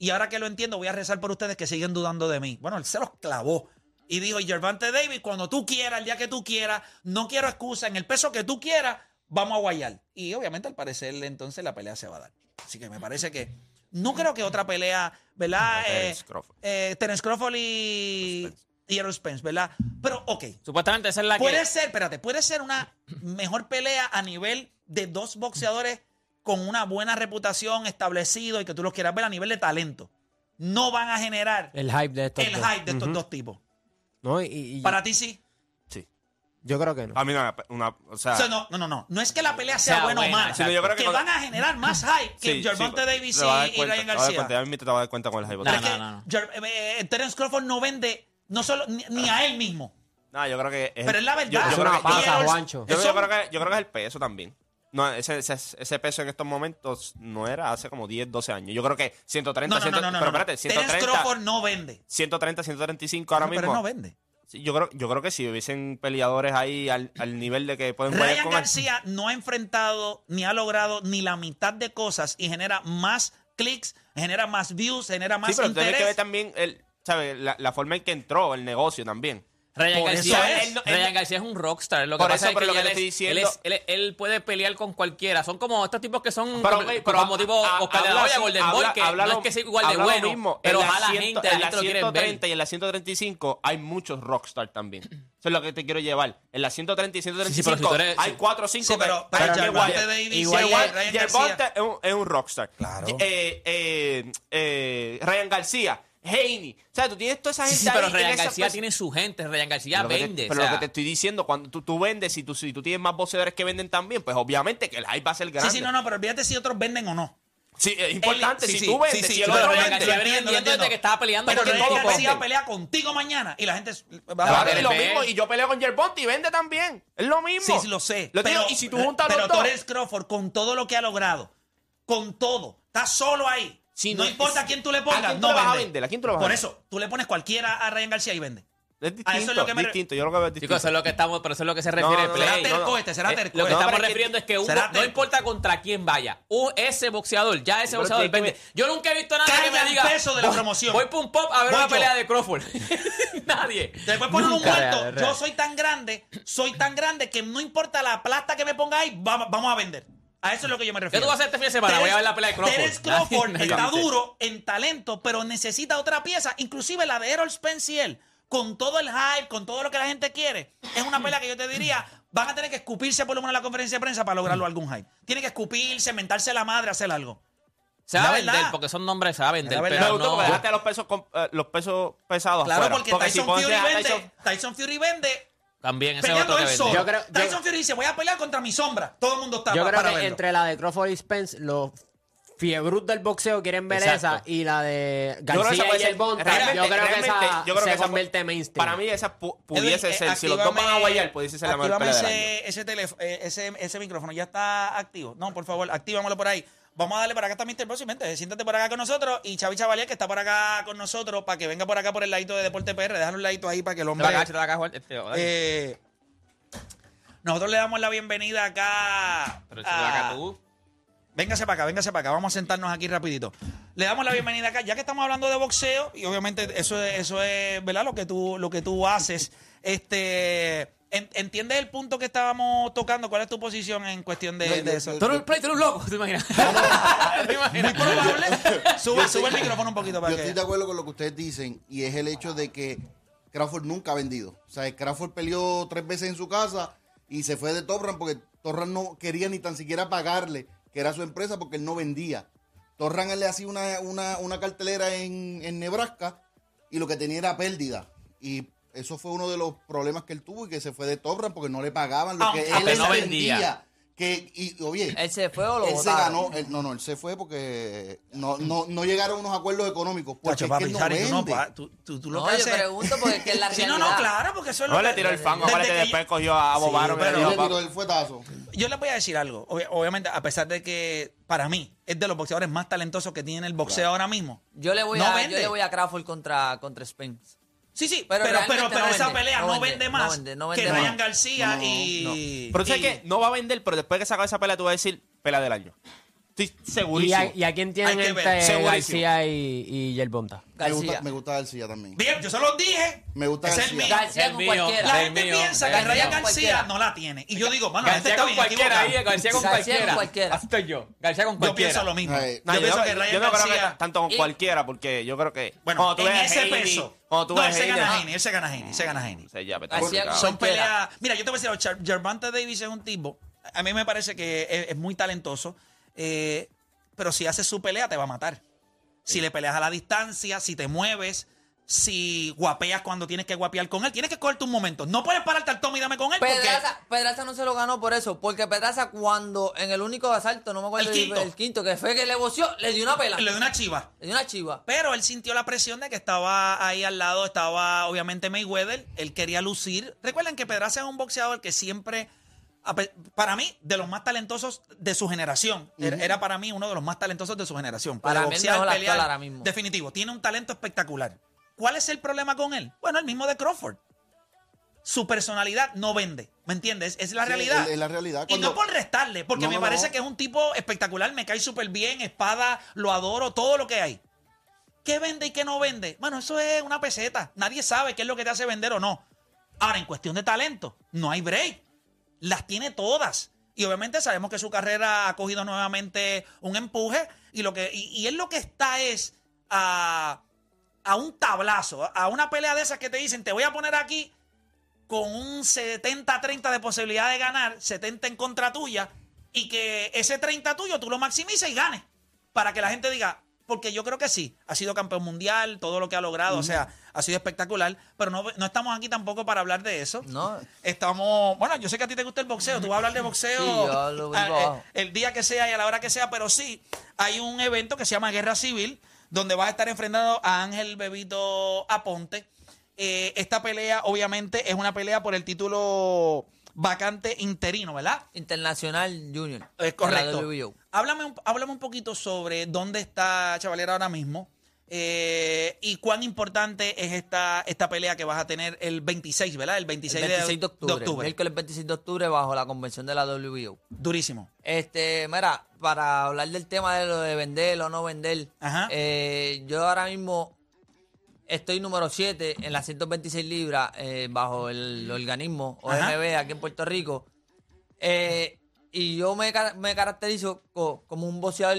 Y ahora que lo entiendo, voy a rezar por ustedes que siguen dudando de mí. Bueno, él se los clavó. Y dijo, Gervante David, cuando tú quieras, el día que tú quieras, no quiero excusa, en el peso que tú quieras, vamos a guayar. Y obviamente al parecer entonces la pelea se va a dar. Así que me parece que no creo que otra pelea, ¿verdad? No, Terence Eh, Crawford. eh, Terence Crawford y, y Errol Spence, ¿verdad? Pero, ok. Supuestamente esa es la Puede que. ser, espérate, puede ser una mejor pelea a nivel de dos boxeadores con una buena reputación establecido y que tú los quieras ver a nivel de talento. No van a generar El hype de estos el dos. hype de estos dos tipos. No, y, y- Para ti sí. Sí. yo creo que no. A mí no, una, o sea, O sea, no, no, no, no. No es que la pelea sea, Sea buena o mala. yo creo que que no- van a generar más hype que sí, Gervonta sí, Davis a y, y Ryan a García. cuenta, ya mismo te vas a dar cuenta con el hype. No, que no, no. Jer- eh, Terence Crawford no vende no solo ni, ni a él mismo. No, yo creo que es, Pero es la verdad. Yo, yo Es creo una que- pasa, Juancho. yo- yo Eso- creo que, yo creo que es el peso también. No, ese, ese, ese peso en estos momentos no era hace como 10, 12 años. Yo creo que 130, No, no, no, 100, no, pero espérate, Terence 130, Crawford no vende. 130, 135 ahora No, mismo. Pero él no vende. Sí, yo creo, yo creo que si hubiesen peleadores ahí al, al nivel de que pueden Ryan con él. García no ha enfrentado ni ha logrado ni la mitad de cosas y genera más clics, genera más views, genera más Sí, pero tienes que ver interés. también el, ¿sabes? La, la forma en que entró el negocio también. Ryan Por García, es. él Ryan García es un rockstar. Lo que Por pasa eso, es pero lo que él estoy es- diciendo- Él, es- él- él puede pelear con cualquiera. Son como estos tipos que son Pero, como, pero como tipo a- Oscar de la Hoya, Golden habla- Boy, que habla no es que sea igual de bueno, mismo. pero en la a la gente, en la la gente lo quiere ver. 130 y en la 135 hay muchos rockstar también. Eso es lo que te quiero llevar. En la 130 y 135 Sí, sí, pero si eres- hay sí. 4 o 5 Sí, pero- Ryan García. es un, rockstar. Eh, eh, eh, Ryan García, Haney. O sea, tú tienes toda esa Sí, gente sí, pero ahí en Ryan García pers- tiene su gente. Ryan García pero te- vende. pero o sea, lo que te estoy diciendo, cuando tú, tú vendes y tú, si tú tienes más boxeadores que venden también, pues obviamente que el hype va a ser grande. Sí, sí, no, no, pero olvídate si otros venden o no. Sí, es importante. Sí, si sí, tú vendes, sí, sí, si el sí, otro pero vende, que estaba peleando. Pero porque Ryan García pelea contigo mañana y la gente va a Claro, lo ve. mismo, y yo peleo con Yerbonte y vende también. Es lo mismo. Sí, sí, lo sé. Lo pero, digo, y si tú juntas pero los dos. Torres Crawford, con todo lo que ha logrado, con todo, está solo ahí. No, no, importa es- a quién tú le ¿a pongas, quién tú no le vas a vende. vender? ¿A quién tú le vas a Por eso, tú le pones cualquiera a Ryan García y vende. Es distinto, A eso es lo que me- distinto. Yo lo que veo es distinto. Chicos, eso es lo que estamos, pero eso es lo que se No, refiere no, Play. Será no, terco no. este, será Eh, terco. Lo que estamos refiriendo es que uno, no importa contra quién vaya, ese boxeador, ya ese Pero boxeador que vende. Yo nunca he visto a nadie que me diga. peso de la "Voy- promoción". Voy para un pop a ver Voy una yo. pelea de Crawford. nadie. Después ponen un Nunca, muerto. real, real. Yo soy tan grande, soy tan grande que no importa la plata que me ponga ahí, vamos, vamos a vender. A eso es lo que yo me ¿Qué refiero. tú vas a hacer este fin de semana? Voy a ver la pelea de Crawford. Terence Crawford Nadie- está duro en talento, pero necesita otra pieza. Inclusive la de Errol Spence y él, con todo el hype, con todo lo que la gente quiere, es una pelea que yo te diría, van a tener que escupirse por lo menos en la conferencia de prensa para lograrlo algún hype. Tienen que escupirse, mentarse la madre, hacer algo. Se va a vender, verdad. porque son nombres, se va a vender. Pero no. dejaste los pesos, eh, los pesos pesados Claro, afuera. porque, Tyson, si pones Fury a vende, Tyson- Tyson Fury vende También ese es peleando otro que él vende. solo. Yo creo- yo- Tyson Fury dice, voy a pelear contra mi sombra. Todo el mundo está Yo pa- creo para que verlo. entre la de Crawford y Spence, los fiebrut del boxeo quieren ver Exacto. esa y la de Yo creo que esa García puede y ser- el Bonta, realmente- yo creo que realmente, esa yo creo que se esa convierte pu- en mainstream. Para mí esa pu- pudiese Edwin, eh, ser, si los dos van a actívame- guayar, pudiese ser la mejor actívame pelea del año. ese, ese, teléfono, eh, ese, ese micrófono. ¿Ya está activo? No, por favor, actívámoslo por ahí. Vamos a darle para acá. Boss y vente, siéntate por acá con nosotros. Y Chavi Chavalier, que está por acá con nosotros, para que venga por acá por el ladito de Deporte PR. Déjalo un ladito ahí para que el hombre... este, eh, nosotros le damos la bienvenida acá... Pero a tú. Véngase para acá, véngase para acá. Vamos a sentarnos aquí rapidito. Le damos la bienvenida acá. Ya que estamos hablando de boxeo, y obviamente eso es, eso es ¿verdad? Lo que tú, lo que tú haces. Este, ¿Entiendes el punto que estábamos tocando? ¿Cuál es tu posición en cuestión de, No, de yo- eso? Tú eres un play, tú eres un loco, ¿te imaginas? ¿Te imaginas? Muy probable. Sube, sube el micrófono un poquito para Yo que... estoy de acuerdo con lo que ustedes dicen y es el hecho de que Crawford nunca ha vendido. O sea, Crawford peleó tres veces en su casa y se fue de Torran porque Torran no quería ni tan siquiera pagarle, que era su empresa, porque él no vendía. Torran le hacía una, una, una cartelera en, en Nebraska y lo que tenía era pérdida. Y eso fue uno de los problemas que él tuvo y que se fue de Torran porque no le pagaban lo Aunque- que aunque él no vendía. vendía. Que, y, oye, ¿Él se fue o lo él se ganó, él- no, no, él se fue porque no, no, no llegaron a unos acuerdos económicos. Porque es que él no no, vende. pa- tú, tú, tú lo No, que yo haces- pregunto porque es que la Sí, no, realidad. no, claro, porque eso es lo No que... le tiró el fango, desde aparte que después yo- cogió a Sí, Bobaro. pero- Él me le dio, tiró el fuetazo. Yo les voy a decir algo. Obvi- obviamente, a pesar de que para mí es de los boxeadores más talentosos que tiene el boxeo ahora mismo. Yo le voy, No a, vende. yo le voy a Crawford contra, contra Spence. Sí, sí, Pero pero, pero, pero, realmente no esa vende, pelea no no, vende, vende no más vende, no que Ryan más. García No, y... Pero tú sabes que no va a vender, pero después que saca esa pelea, tú vas a decir pelea del año. Estoy ¿Y segurísimo. a, y a quién tienen Hay que ver, entre segurísimo. García y, y Yerbonta? Me gusta, García. me gusta García también. Bien, yo se los dije. Me gusta es el García. mío. García con cualquiera. La gente mío. piensa que Ryan García cualquiera. no la tiene. Y yo digo, bueno, la gente García está con bien cualquiera equivocada. ahí, García con García con cualquiera. cualquiera. Así estoy yo. García con Yo cualquiera. pienso lo mismo. Ay, No, yo yo, pienso no- que yo Ryan no creo García... que tanto con Y- cualquiera, porque yo creo que Bueno, en ese Haney, peso. cuando tú no, ves se gana ah, Haney, él se gana Haney, él se gana Haney. García Son cualquiera. peleas. Mira, yo te voy a decir, Char- Gervonta Davis es un tipo. A mí me parece que es, es muy talentoso. Eh, pero si haces su pelea, te va a matar. Si le peleas a la distancia, si te mueves, si guapeas cuando tienes que guapear con él, tienes que cogerte un momento. No puedes pararte al toma y dame con él porque. Pedraza, Pedraza no se lo ganó por eso, porque Pedraza cuando en el único asalto, no me acuerdo El quinto. el quinto que fue que le voció, le dio una pela. Le Le de una chiva. dio una chiva. Pero él sintió la presión de que estaba ahí al lado, estaba obviamente Mayweather, él quería lucir. Recuerden que Pedraza es un boxeador que siempre, para mí, de los más talentosos de su generación. Era- Era para mí uno de los más talentosos de su generación. Para mí boxear, pelear. ahora mismo. Definitivo, tiene un talento espectacular. ¿Cuál es el problema con él? Bueno, el mismo de Crawford. Su personalidad no vende, ¿me entiendes? Es la Sí, realidad. es- la realidad. Y no Cuando- por restarle, porque No, me no, parece no. que es un tipo espectacular, me cae súper bien, espada, lo adoro, todo lo que hay. ¿Qué vende y qué no vende? Bueno, eso es una peseta. Nadie sabe qué es lo que te hace vender o no. Ahora, en cuestión de talento, no hay break. Las tiene todas. Y obviamente sabemos que su carrera ha cogido nuevamente un empuje. Y, lo que, y, y él lo que está es a, a un tablazo, a una pelea de esas que te dicen, te voy a poner aquí con un 70-30 de posibilidad de ganar, 70 en contra tuya, y que ese 30 tuyo tú lo maximices y ganes. Para que la gente diga, porque yo creo que sí, ha sido campeón mundial, todo lo que ha logrado, o sea, ha sido espectacular, pero no, no estamos aquí tampoco para hablar de eso. No. Estamos, bueno, yo sé que a ti te gusta el boxeo, tú vas a hablar de boxeo Sí, yo hablo ah, eh, el día que sea y a la hora que sea, pero sí, hay un evento que se llama Guerra Civil, donde vas a estar enfrentando a Ángel Bebito Aponte. Eh, esta pelea, obviamente, es una pelea por el título vacante interino, ¿verdad? Internacional Junior. Es de la correcto. Háblame, un- háblame un poquito sobre dónde está Chavalera ahora mismo eh, y cuán importante es esta, esta pelea que vas a tener el 26, ¿verdad? El 26, El 26 de octubre. Miércoles 26 de octubre bajo la convención de la WBO. Durísimo. Este, mira, para hablar del tema de lo de vender o no vender, Ajá. eh, yo ahora mismo estoy número 7 en las 126 libras eh, bajo el organismo. OMB aquí en Puerto Rico. Eh, y yo me, ca- me caracterizo co- como un boxeador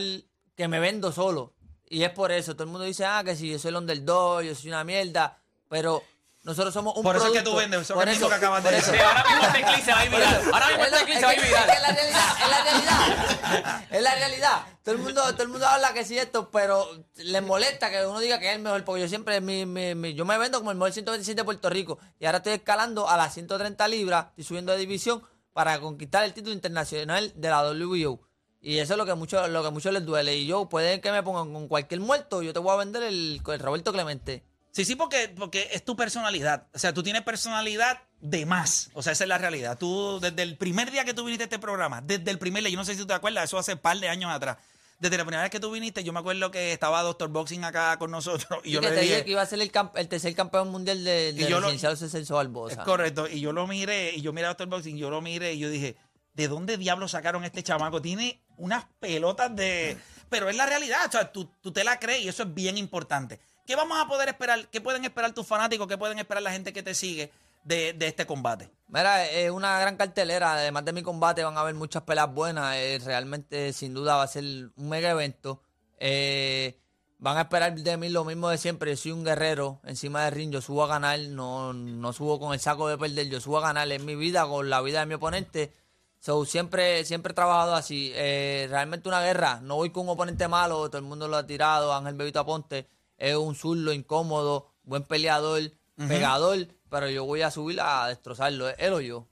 que me vendo solo. Y es por eso. Todo el mundo dice, ah, que si yo soy el underdog, yo soy una mierda. Pero nosotros somos un Por eso es que tú vendes, eso Por es lo que acabas de por decir. eso. Sí, ahora mismo este clip se va a ir viral. Ahora mismo Es este clip se va a ir es que- viral. es que Es la realidad, es la realidad. Es la realidad. Todo el mundo, todo el mundo habla que sí esto, pero les molesta que uno diga que es el mejor, porque yo siempre, mi, mi- mi- yo me vendo como el mejor 127 de Puerto Rico. Y ahora estoy escalando a las 130 libras, estoy subiendo de división para conquistar el título internacional de la WBO. Y eso es lo que mucho, lo que a muchos les duele. Y yo, pueden que me pongan con cualquier muerto, yo te voy a vender el, el Roberto Clemente. Sí, sí, porque, porque es tu personalidad. O sea, tú tienes personalidad de más. O sea, esa es la realidad. Tú, desde el primer día que tú viniste a este programa, desde el primer día, yo no sé si tú te acuerdas, eso hace un par de años atrás. Desde la primera vez que tú viniste, yo me acuerdo que estaba Doctor Boxing acá con nosotros. Y Y, yo que le te dije que iba a ser el, el tercer campeón mundial de, de licenciado Celso Barbosa. Es correcto. Y yo lo miré, y yo miré a Doctor Boxing, yo lo miré, y yo dije, ¿de dónde diablos sacaron este chamaco? Tiene unas pelotas de. Pero es la realidad, o sea, tú, tú te la crees y eso es bien importante. ¿Qué vamos a poder esperar? ¿Qué pueden esperar tus fanáticos? ¿Qué pueden esperar la gente que te sigue de, este combate? Mira, es una gran cartelera. Además de mi combate, van a haber muchas peleas buenas. Eh, realmente, sin duda, va a ser un mega evento. Eh, van a esperar de mí lo mismo de siempre. Yo soy un guerrero encima del ring. Yo subo a ganar. No, no subo con el saco de perder. Yo subo a ganar en mi vida, con la vida de mi oponente. So, siempre, siempre he trabajado así. Eh, realmente una guerra. No voy con un oponente malo. Todo el mundo lo ha tirado. Ángel Bebito Aponte es un zurdo incómodo, buen peleador, pegador. Pero yo voy a subir a destrozarlo. Él o yo.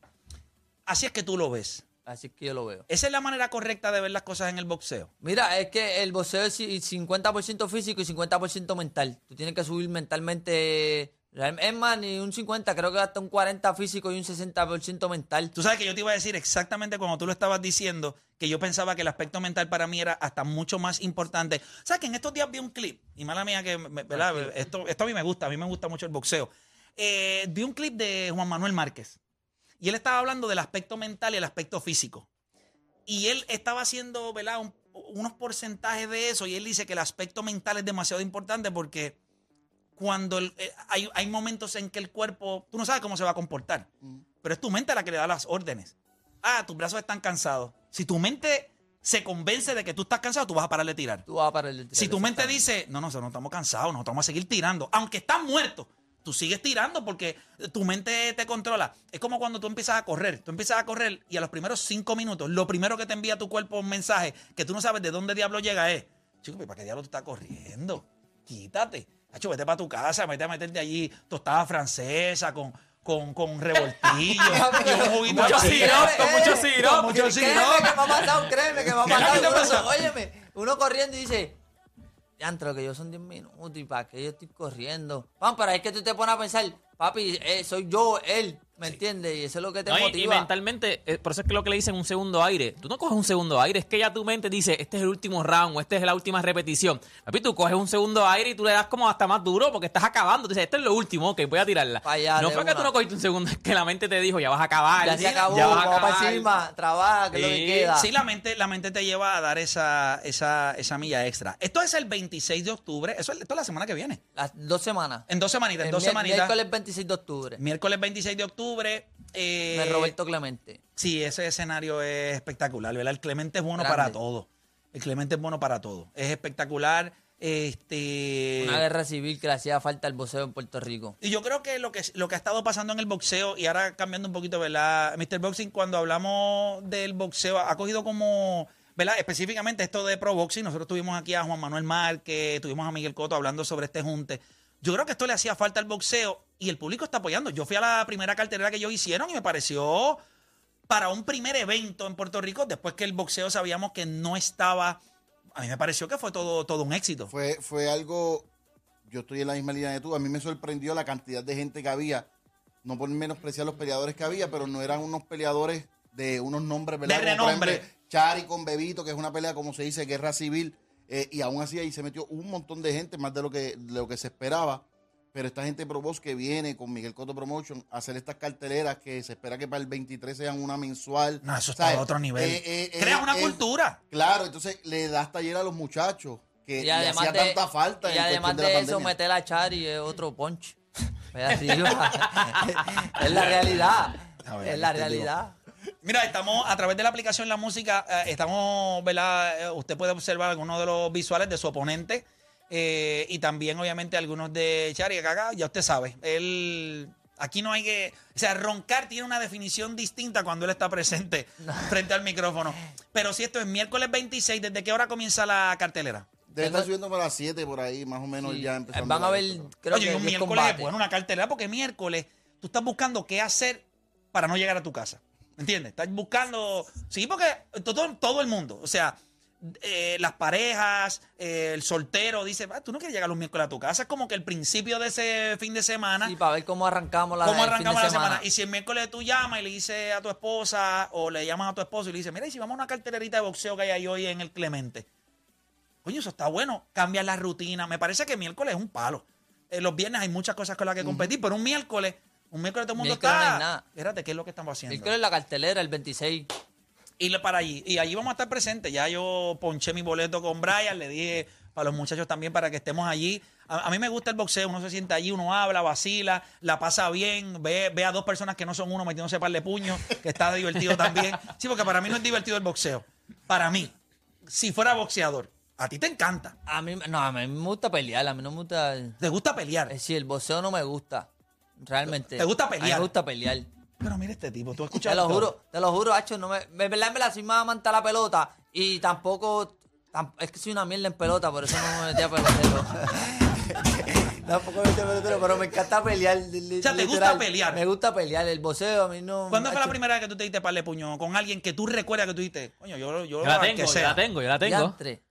Así es que tú lo ves. Así es que yo lo veo. Esa es la manera correcta de ver las cosas en el boxeo. Mira, es que el boxeo es ci- 50% físico y 50% mental. Tú tienes que subir mentalmente. Es más, ni un 50, creo que hasta un 40 físico y un 60% mental. Tú sabes que yo te iba a decir exactamente cuando tú lo estabas diciendo, que yo pensaba que el aspecto mental para mí era hasta mucho más importante. ¿Sabes que en estos días vi un clip? Y mala mía que, me- ¿verdad? Esto, esto a mí me gusta, a mí me gusta mucho el boxeo. Eh, vi un clip de Juan Manuel Márquez. Y él estaba hablando del aspecto mental y el aspecto físico. Y él estaba haciendo, ¿verdad? Un- unos porcentajes de eso y él dice que el aspecto mental es demasiado importante porque cuando el- eh, hay, hay momentos en que el cuerpo, tú no sabes cómo se va a comportar, pero es tu mente la que le da las órdenes. Ah, tus brazos están cansados. Si tu mente se convence de que tú estás cansado, tú vas a parar de tirar. Tú vas a parar de tirar, Si tu mente dice, no, no, no estamos cansados, no, vamos a seguir tirando, aunque estás muerto, tú sigues tirando porque tu mente te controla. Es como cuando tú empiezas a correr, tú empiezas a correr y a los primeros cinco minutos, lo primero que te envía tu cuerpo un mensaje que tú no sabes de dónde diablo llega es, chico, ¿para qué diablo tú estás corriendo? Quítate. Hacho, vete para tu casa, vete a meterte allí tostada francesa con, con, con revoltillo y un juguito Mucho con mucho Con sirope. mucho Créeme sirope. que me ha pasado, créeme que me ha ¿Qué es lo pasado. Uno- óyeme, uno corriendo y dice, ya entre lo que yo son 10 minutos y para que yo estoy corriendo. Juan, pero es que tú te pones a pensar, papi, eh, soy yo, él, ¿me entiendes? Y eso es lo que te No, y- y, motiva. mentalmente, eh, por eso es que lo que le dicen un segundo aire. Tú no coges un segundo aire, es que ya tu mente dice, este es el último round o esta es la última repetición. Papi, tú coges un segundo aire y tú le das como hasta más duro porque estás acabando. Tú dices, esto es lo último, ok, voy a tirarla. Allá, no fue que tú no cogiste un segundo, es que la mente te dijo, ya vas a acabar. ya se acabó, ya vas a para acabar. encima, trabaja, que es lo que Sí, queda. Sí, la mente, la mente te lleva a dar esa, esa, esa milla extra. Esto es el 26 de octubre, eso es, esto es la semana que viene. Las dos semanas. En dos semanitas, en dos semanitas. Miércoles 26 de octubre. Miércoles 26 de octubre. eh, de Roberto Clemente. Sí, ese escenario es espectacular, ¿verdad? El Clemente es bueno Grande. para todo. El Clemente es bueno para todo. Es espectacular. Este. Una guerra civil que le hacía falta al boxeo en Puerto Rico. Y yo creo que lo que lo que ha estado pasando en el boxeo, y ahora cambiando un poquito, ¿verdad? Mr. Boxing, cuando hablamos del boxeo, ha cogido como, ¿verdad? Específicamente esto de Pro Boxing. Nosotros tuvimos aquí a Juan Manuel Márquez, tuvimos a Miguel Coto hablando sobre este junte. Yo creo que esto le hacía falta al boxeo y el público está apoyando. Yo fui a la primera cartelera que ellos hicieron y me pareció para un primer evento en Puerto Rico, después que el boxeo sabíamos que no estaba. A mí me pareció que fue todo, todo un éxito. Fue, fue algo, yo estoy en la misma línea de tú, a mí me sorprendió la cantidad de gente que había, no por menospreciar los peleadores que había, pero no eran unos peleadores de unos nombres, ¿verdad? De renombre. ejemplo, Chari con Bebito, que es una pelea, como se dice, guerra civil, eh, y aún así ahí se metió un montón de gente, más de lo que, de lo que se esperaba. Pero esta gente Provoz que viene con Miguel Coto Promotion a hacer estas carteleras que se espera que para el 23 sean una mensual. No, eso está a otro nivel. eh, eh, Crea eh, una eh, cultura. Claro, entonces le das taller a los muchachos que Y le además hacía de, tanta falta y en además de, de, la eso, pandemia. meter a Chari es otro punch. Es la realidad. Ver, es la realidad. Mira, estamos a través de la aplicación La Música, eh, estamos, ¿verdad? Eh, Usted puede observar algunos de los visuales de su oponente eh, y también, obviamente, algunos de Chari. que Acá, ya usted sabe, él. Aquí no hay que. O sea, roncar tiene una definición distinta cuando él está presente frente al micrófono. Pero si esto es miércoles 26, ¿desde qué hora comienza la cartelera? Debe estar subiendo para las 7 por ahí, más o menos Sí. ya empezando. Van a ver, creo Oye, que un 10 miércoles es bueno una cartelera porque miércoles tú estás buscando qué hacer para no llegar a tu casa. ¿Me entiendes? Estás buscando. Sí, porque todo, todo el mundo. O sea, eh, las parejas, eh, el soltero dice, "Ah, tú no quieres llegar los miércoles a tu casa. Es como que el principio de ese fin de semana. Sí, para ver cómo arrancamos la ¿Cómo arrancamos la semana? Y si el miércoles tú llamas y le dices a tu esposa o le llamas a tu esposo y le dices, mira, y si vamos a una cartelerita de boxeo que hay ahí hoy en el Clemente. Coño, eso está bueno. Cambias la rutina. Me parece que miércoles es un palo. Eh, los viernes hay muchas cosas con las que competir, pero un miércoles, un miércoles todo el mundo Miércoles no está. hay nada. Espérate, ¿qué es lo que estamos haciendo? Miércoles la cartelera, el 26. Y le- para allí. Y allí vamos a estar presentes. Ya yo ponché mi boleto con Brian, le dije para los muchachos también para que estemos allí. A, a mí me gusta el boxeo, uno se sienta allí, uno habla, vacila, la pasa bien, ve, ve a dos personas que no son uno metiéndose par de puños, que está divertido también. Sí, porque para mí no es divertido el boxeo. Para mí, si fuera boxeador, a ti te encanta. A mí, no, a mí me gusta pelear, a mí no me gusta... Te gusta pelear. Es decir, el boxeo no me gusta, realmente. ¿Te gusta A mí pelear? me gusta pelear. Pero mira este tipo, tú escuchas. Te lo juro, te lo juro, Hacho, no me, me, verdad, en verdad, soy más amante a la pelota y tampoco, tam- es que soy una mierda en pelota, por eso no me metí a pelotero. tampoco me metí a pelotero, pero me encanta pelear. O sea, ¿te gusta pelear? Me gusta pelear, el boxeo a mí no... ¿Cuándo fue la primera vez que tú te diste par de puño con alguien que tú recuerdas que tú dijiste, coño, yo, yo, Yo la tengo, yo la tengo, yo la tengo. diantre.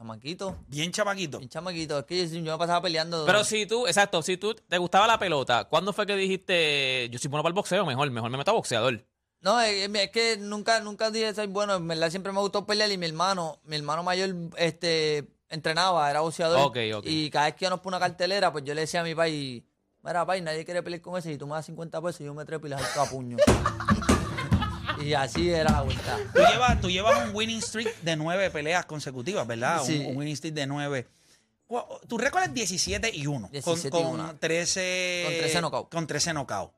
Chamaquito, bien chamaquito. bien chamaquito, es que yo, yo me pasaba peleando. Pero si tú, exacto, si tú te gustaba la pelota, ¿cuándo fue que dijiste, yo soy bueno para el boxeo, mejor, mejor me meto a boxeador? No, es, es que nunca, nunca dije soy bueno, en verdad siempre me gustó pelear y mi hermano, mi hermano mayor, este, entrenaba, era boxeador. Ok, ok. Y cada vez que íbamos por una cartelera, pues yo le decía a mi país, mira país, nadie quiere pelear con ese, y tú me das 50 pesos y yo me trepo y le salto a puño. Y así era la vuelta. Tú llevas, tú llevas un winning streak de nueve peleas consecutivas, ¿verdad? Un- Sí. Un, winning streak de nueve. Tu récord es 17 y 1. 17 con, y con uno. 13, Con 13 knockouts. Con 13 knockouts.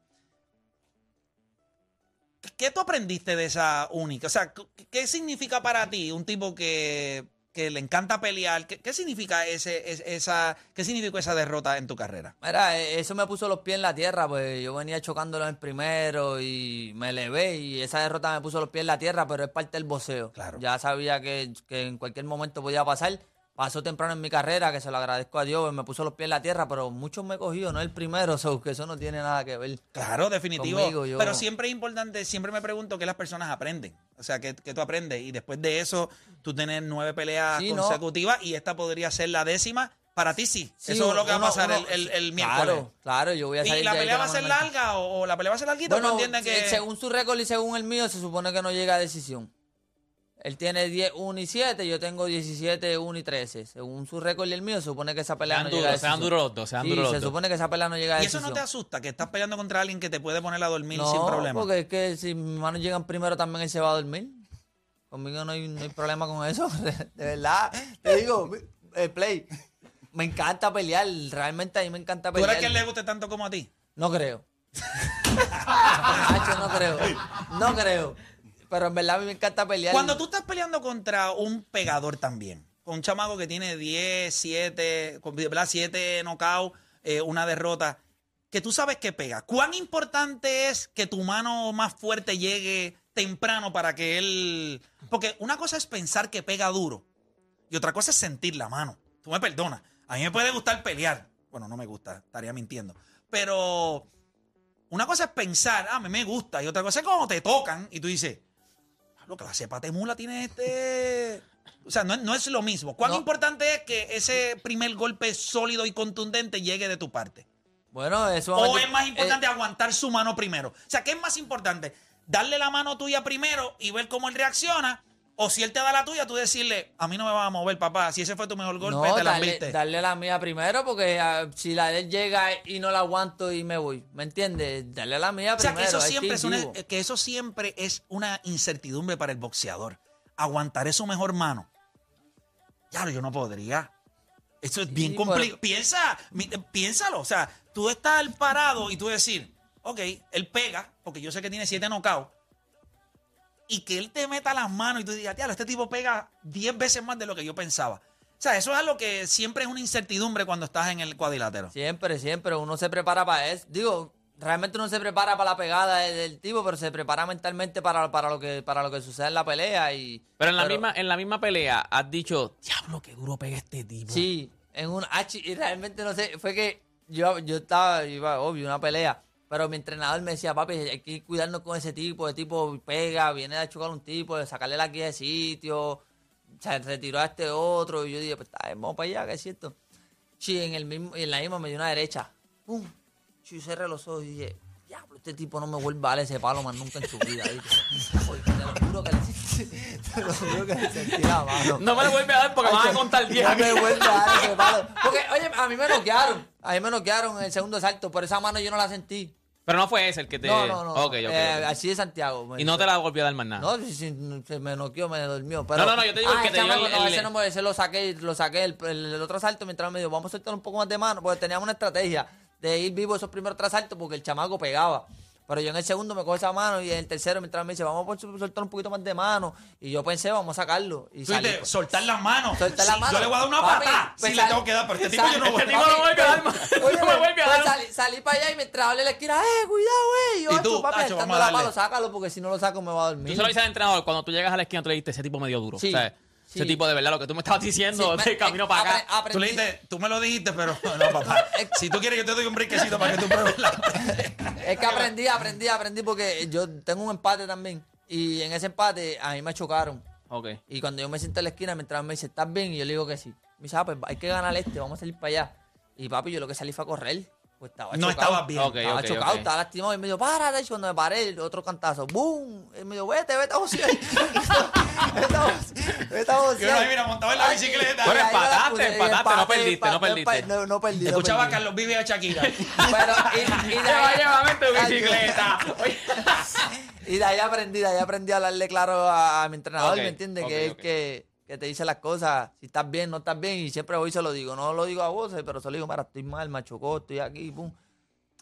¿Qué tú aprendiste de esa única? O sea, ¿qué- ¿qué significa para ti un tipo que, que le encanta pelear? ¿Qué, qué significa ese, es- esa, qué significó esa derrota en tu carrera? Mira, eh, eso me puso los pies en la tierra, pues yo venía chocándolo en primero y me elevé y esa derrota me puso los pies en la tierra, pero es parte del boxeo. Claro. Ya sabía que, que en cualquier momento podía pasar. Pasó temprano en mi carrera, que se lo agradezco a Dios, me puso los pies en la tierra, pero muchos me he cogido, no el primero, so, que eso no tiene nada que ver. Claro, definitivo. Conmigo, yo- Pero siempre es importante, siempre me pregunto qué las personas aprenden. O sea, que, tú aprendes. Y después de eso, tú tienes nueve peleas Sí, no. consecutivas y esta podría ser la décima. Para ti sí. Sí, eso es lo que va a pasar uno- el, el, el miércoles. Claro, claro, yo voy a salir ¿Y la pelea va a ser larga o, o la pelea va a ser larguita? Bueno, ¿Tú entiendes que...? eh, según su récord y según el mío, se supone que no llega a decisión. Él tiene 10, 1 y 7, yo tengo 17, 1 y 13. Según su récord y el mío, se supone que esa pelea Sean no llega a duros, sean decisión. duros los dos, sean Sí, duros los se dos. supone que esa pelea no llega a ¿Y eso decisión. no te asusta? Que estás peleando contra alguien que te puede poner a dormir No, sin problema. porque es que si mis manos llegan primero también él se va a dormir. Conmigo no hay, no hay problema con eso. De verdad. Te digo, eh, Play, me encanta pelear. Realmente a mí me encanta ¿Tú pelear. eres que él le guste tanto como a ti? No creo. No creo. No creo. Pero en verdad a mí me encanta pelear. Cuando tú estás peleando contra un pegador también, con un chamaco que tiene 10, 7, con- ¿verdad? 7 knockouts, eh, una derrota, que tú sabes que pega. ¿Cuán importante es que tu mano más fuerte llegue temprano para que él... Porque una cosa es pensar que pega duro y otra cosa es sentir la mano. Tú me perdonas. A mí me puede gustar pelear. Bueno, no me gusta, estaría mintiendo. Pero una cosa es pensar, ah, a mí me gusta, y otra cosa es cuando te tocan y tú dices, lo que la cepa de mula tiene este. O sea, no, es- no es lo mismo. ¿Cuán No. importante es que ese primer golpe sólido y contundente llegue de tu parte? Bueno, eso ¿O es más importante eh, aguantar su mano primero? O sea, ¿qué es más importante? ¿Darle la mano tuya primero y ver cómo él reacciona? O si él te da la tuya, tú decirle, a mí no me vas a mover, papá. Si ese fue tu mejor golpe, no, te la darle, viste. darle la mía primero, porque ah, si la de él llega y no la aguanto y me voy, ¿me entiendes? Darle la mía O sea, primero. que eso, siempre es una, que eso siempre es una incertidumbre para el boxeador. Aguantaré su mejor mano. Claro, yo no podría. Eso es bien pero- complicado. Piensa, piénsalo. O sea, tú estás parado y tú decir, ok, él pega, porque yo sé que tiene siete knockouts, y que él te meta las manos y tú digas, tíalo, este tipo pega 10 veces más de lo que yo pensaba. O sea, eso es algo que siempre es una incertidumbre cuando estás en el cuadrilátero. Siempre, siempre. Uno se prepara para eso. Digo, realmente uno se prepara para la pegada del, tipo, pero se prepara mentalmente para, para, lo que, para lo que sucede en la pelea. y Pero en la, misma, en la misma pelea has dicho, diablo, qué duro pega este tipo. Sí, en un ah, chi- y realmente no sé, fue que yo, yo estaba, iba, obvio, una pelea, pero mi entrenador me decía, papi, hay que cuidarnos con ese tipo, el tipo pega, viene a chocar a un tipo, de sacarle la guía de sitio, se retiró a este otro, y yo dije, pues está, vamos para allá, que es cierto. Sí, en el mismo, en la misma me dio una derecha, pum, sí, cerré los ojos y dije, diablo, este tipo no me vuelve a dar ese palo más nunca en su vida. Oye, te lo juro que le te lo juro que le sentí la mano. No me lo vuelve a dar porque me van a contar 10 No me vuelve a dar ese palo. Porque, oye, a mí me noquearon. A mí me noquearon en el segundo salto. Por esa mano yo no la sentí. Pero no fue ese el que te... No, no, no. Eh. Así de Santiago. Y no te la volvió a dar más nada. No, sí, se me noqueó, me durmió. Pero, No, no, no, yo te digo el Ah, que te dio el- no, el- ese no ese lo saqué, lo saqué el, otro salto mientras me dijo, vamos a soltar un poco más de mano, porque teníamos una estrategia de ir vivo esos primeros tres saltos porque el chamaco pegaba. Pero yo en el segundo me cojo esa mano y en el tercero mientras me dice, vamos a soltar un poquito más de mano. Y yo pensé, vamos a sacarlo. Y Tú dices, soltar las manos. Soltar Sí, las manos. Yo le voy a dar una Papi, patada. pues si le tengo que dar, pero este tipo yo no voy Este a tipo no me vuelve a dar más. Oye, No me vuelve a pues dar. salí, salí para allá y mientras hablé la esquina, ¡eh, cuidado, güey! Yo, Y tú, "Acho, papi, "Acho, estando vamos a la darle". mano, sácalo porque si no lo saco me va a dormir. Tú se lo dices al entrenador, cuando tú llegas a la esquina, tú le dijiste, ese tipo me dio duro. Sí, O sea, sí. Ese tipo de verdad, lo que tú me estabas diciendo Sí, me- de camino eh, para acá. aprendí- Tú le dijiste, tú me lo dijiste, pero no, papá. Si tú quieres, yo te doy un brinquecito para que tú pruebes la. Es que aprendí, aprendí, aprendí porque yo tengo un empate también. Y en ese empate a mí me chocaron. Ok. Y cuando yo me siento en la esquina, mientras me dice, ¿estás bien? Y yo le digo que sí. Me dice, ah, pues hay que ganar este, vamos a salir para allá. Y papi, yo lo que salí fue a correr. Pues estaba No chocado. estabas bien. Ok, Estaba ok, chocado, ok. estaba lastimado. Y me dijo, párate. Y cuando me paré, el otro cantazo, ¡boom! Y me dijo, vete, vete a boxear. vete a boxear. Vete a boxear. Que uno ahí, mira, montado en la bicicleta. Pero empataste, empataste, no perdiste, no perdiste. No, no perdí. no Escuchaba a. Carlos Vive y a Shakira. Pero, y, y de ahí- llévame tu bicicleta. Y de ahí aprendí, de ahí aprendí a hablarle claro a, a mi entrenador, ¿me entiendes? que es que, que te dice las cosas, si estás bien, no estás bien, y siempre voy y se lo digo. No lo digo a voces, pero se lo digo, mira, estoy mal, me chocó, estoy aquí, pum.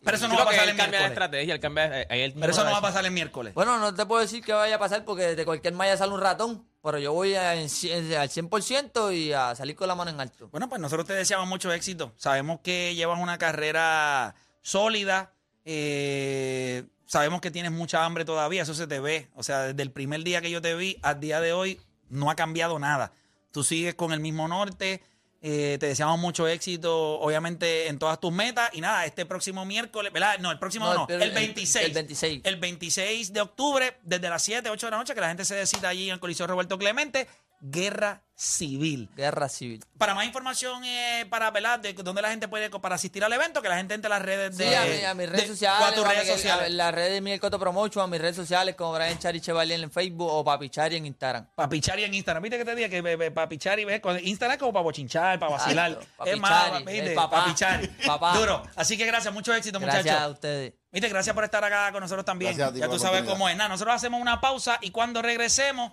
Pero eso no va a pasar el cambia de miércoles. estrategia, él cambia. eh, ahí él Pero eso no va a pasar el miércoles. Bueno, no te puedo decir que vaya a pasar porque de cualquier malla sale un ratón, pero yo voy a- en cien- al 100% y a salir con la mano en alto. Bueno, pues nosotros te deseamos mucho éxito. Sabemos que llevas una carrera sólida. eh, sabemos que tienes mucha hambre todavía. Eso se te ve. O sea, desde el primer día que yo te vi al día de hoy no ha cambiado nada. Tú sigues con el mismo norte. eh, te deseamos mucho éxito, obviamente, en todas tus metas. Y nada, este próximo miércoles, ¿verdad? No, el próximo No, no, el- el, el- 26. el 26. El 26 de octubre, desde las 7, 8 de la noche, que la gente se decida allí en el Coliseo Roberto Clemente. Guerra civil. Guerra civil. Para más información, eh, para ¿verdad? de dónde la gente puede para asistir al evento, que la gente entre a las redes de. Sí, a, mi- a mis redes de- sociales, a redes Miguel- sociales. a las redes de Miguel Coto Promotion, a mis redes sociales como Brian Chari Chevalier en Facebook o Papi Chari en Instagram. Para pichar y en Instagram. ¿Viste que te dije que para pichar y ves? con Instagram es como para bochinchar, para vacilar. Es más, ¿viste? el papá. Para pichar. Papá. Duro. Así que gracias, mucho éxito, Gracias a muchachos. ustedes. Viste, gracias por estar acá con nosotros también. Gracias a ti ya tú sabes cómo es. Nada, nosotros hacemos una pausa y cuando regresemos,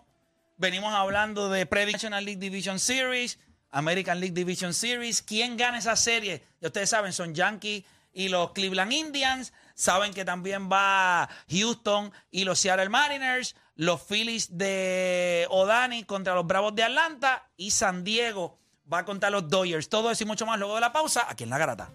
venimos hablando de Prediction National League Division Series, American League Division Series. ¿Quién gana esa serie? Ya ustedes saben, son Yankees y los Cleveland Indians. Saben que también va Houston y los Seattle Mariners, los Phillies de O'Dani contra los Bravos de Atlanta y San Diego va contra los Dodgers. Todo eso y mucho más luego de la pausa aquí en La Garata.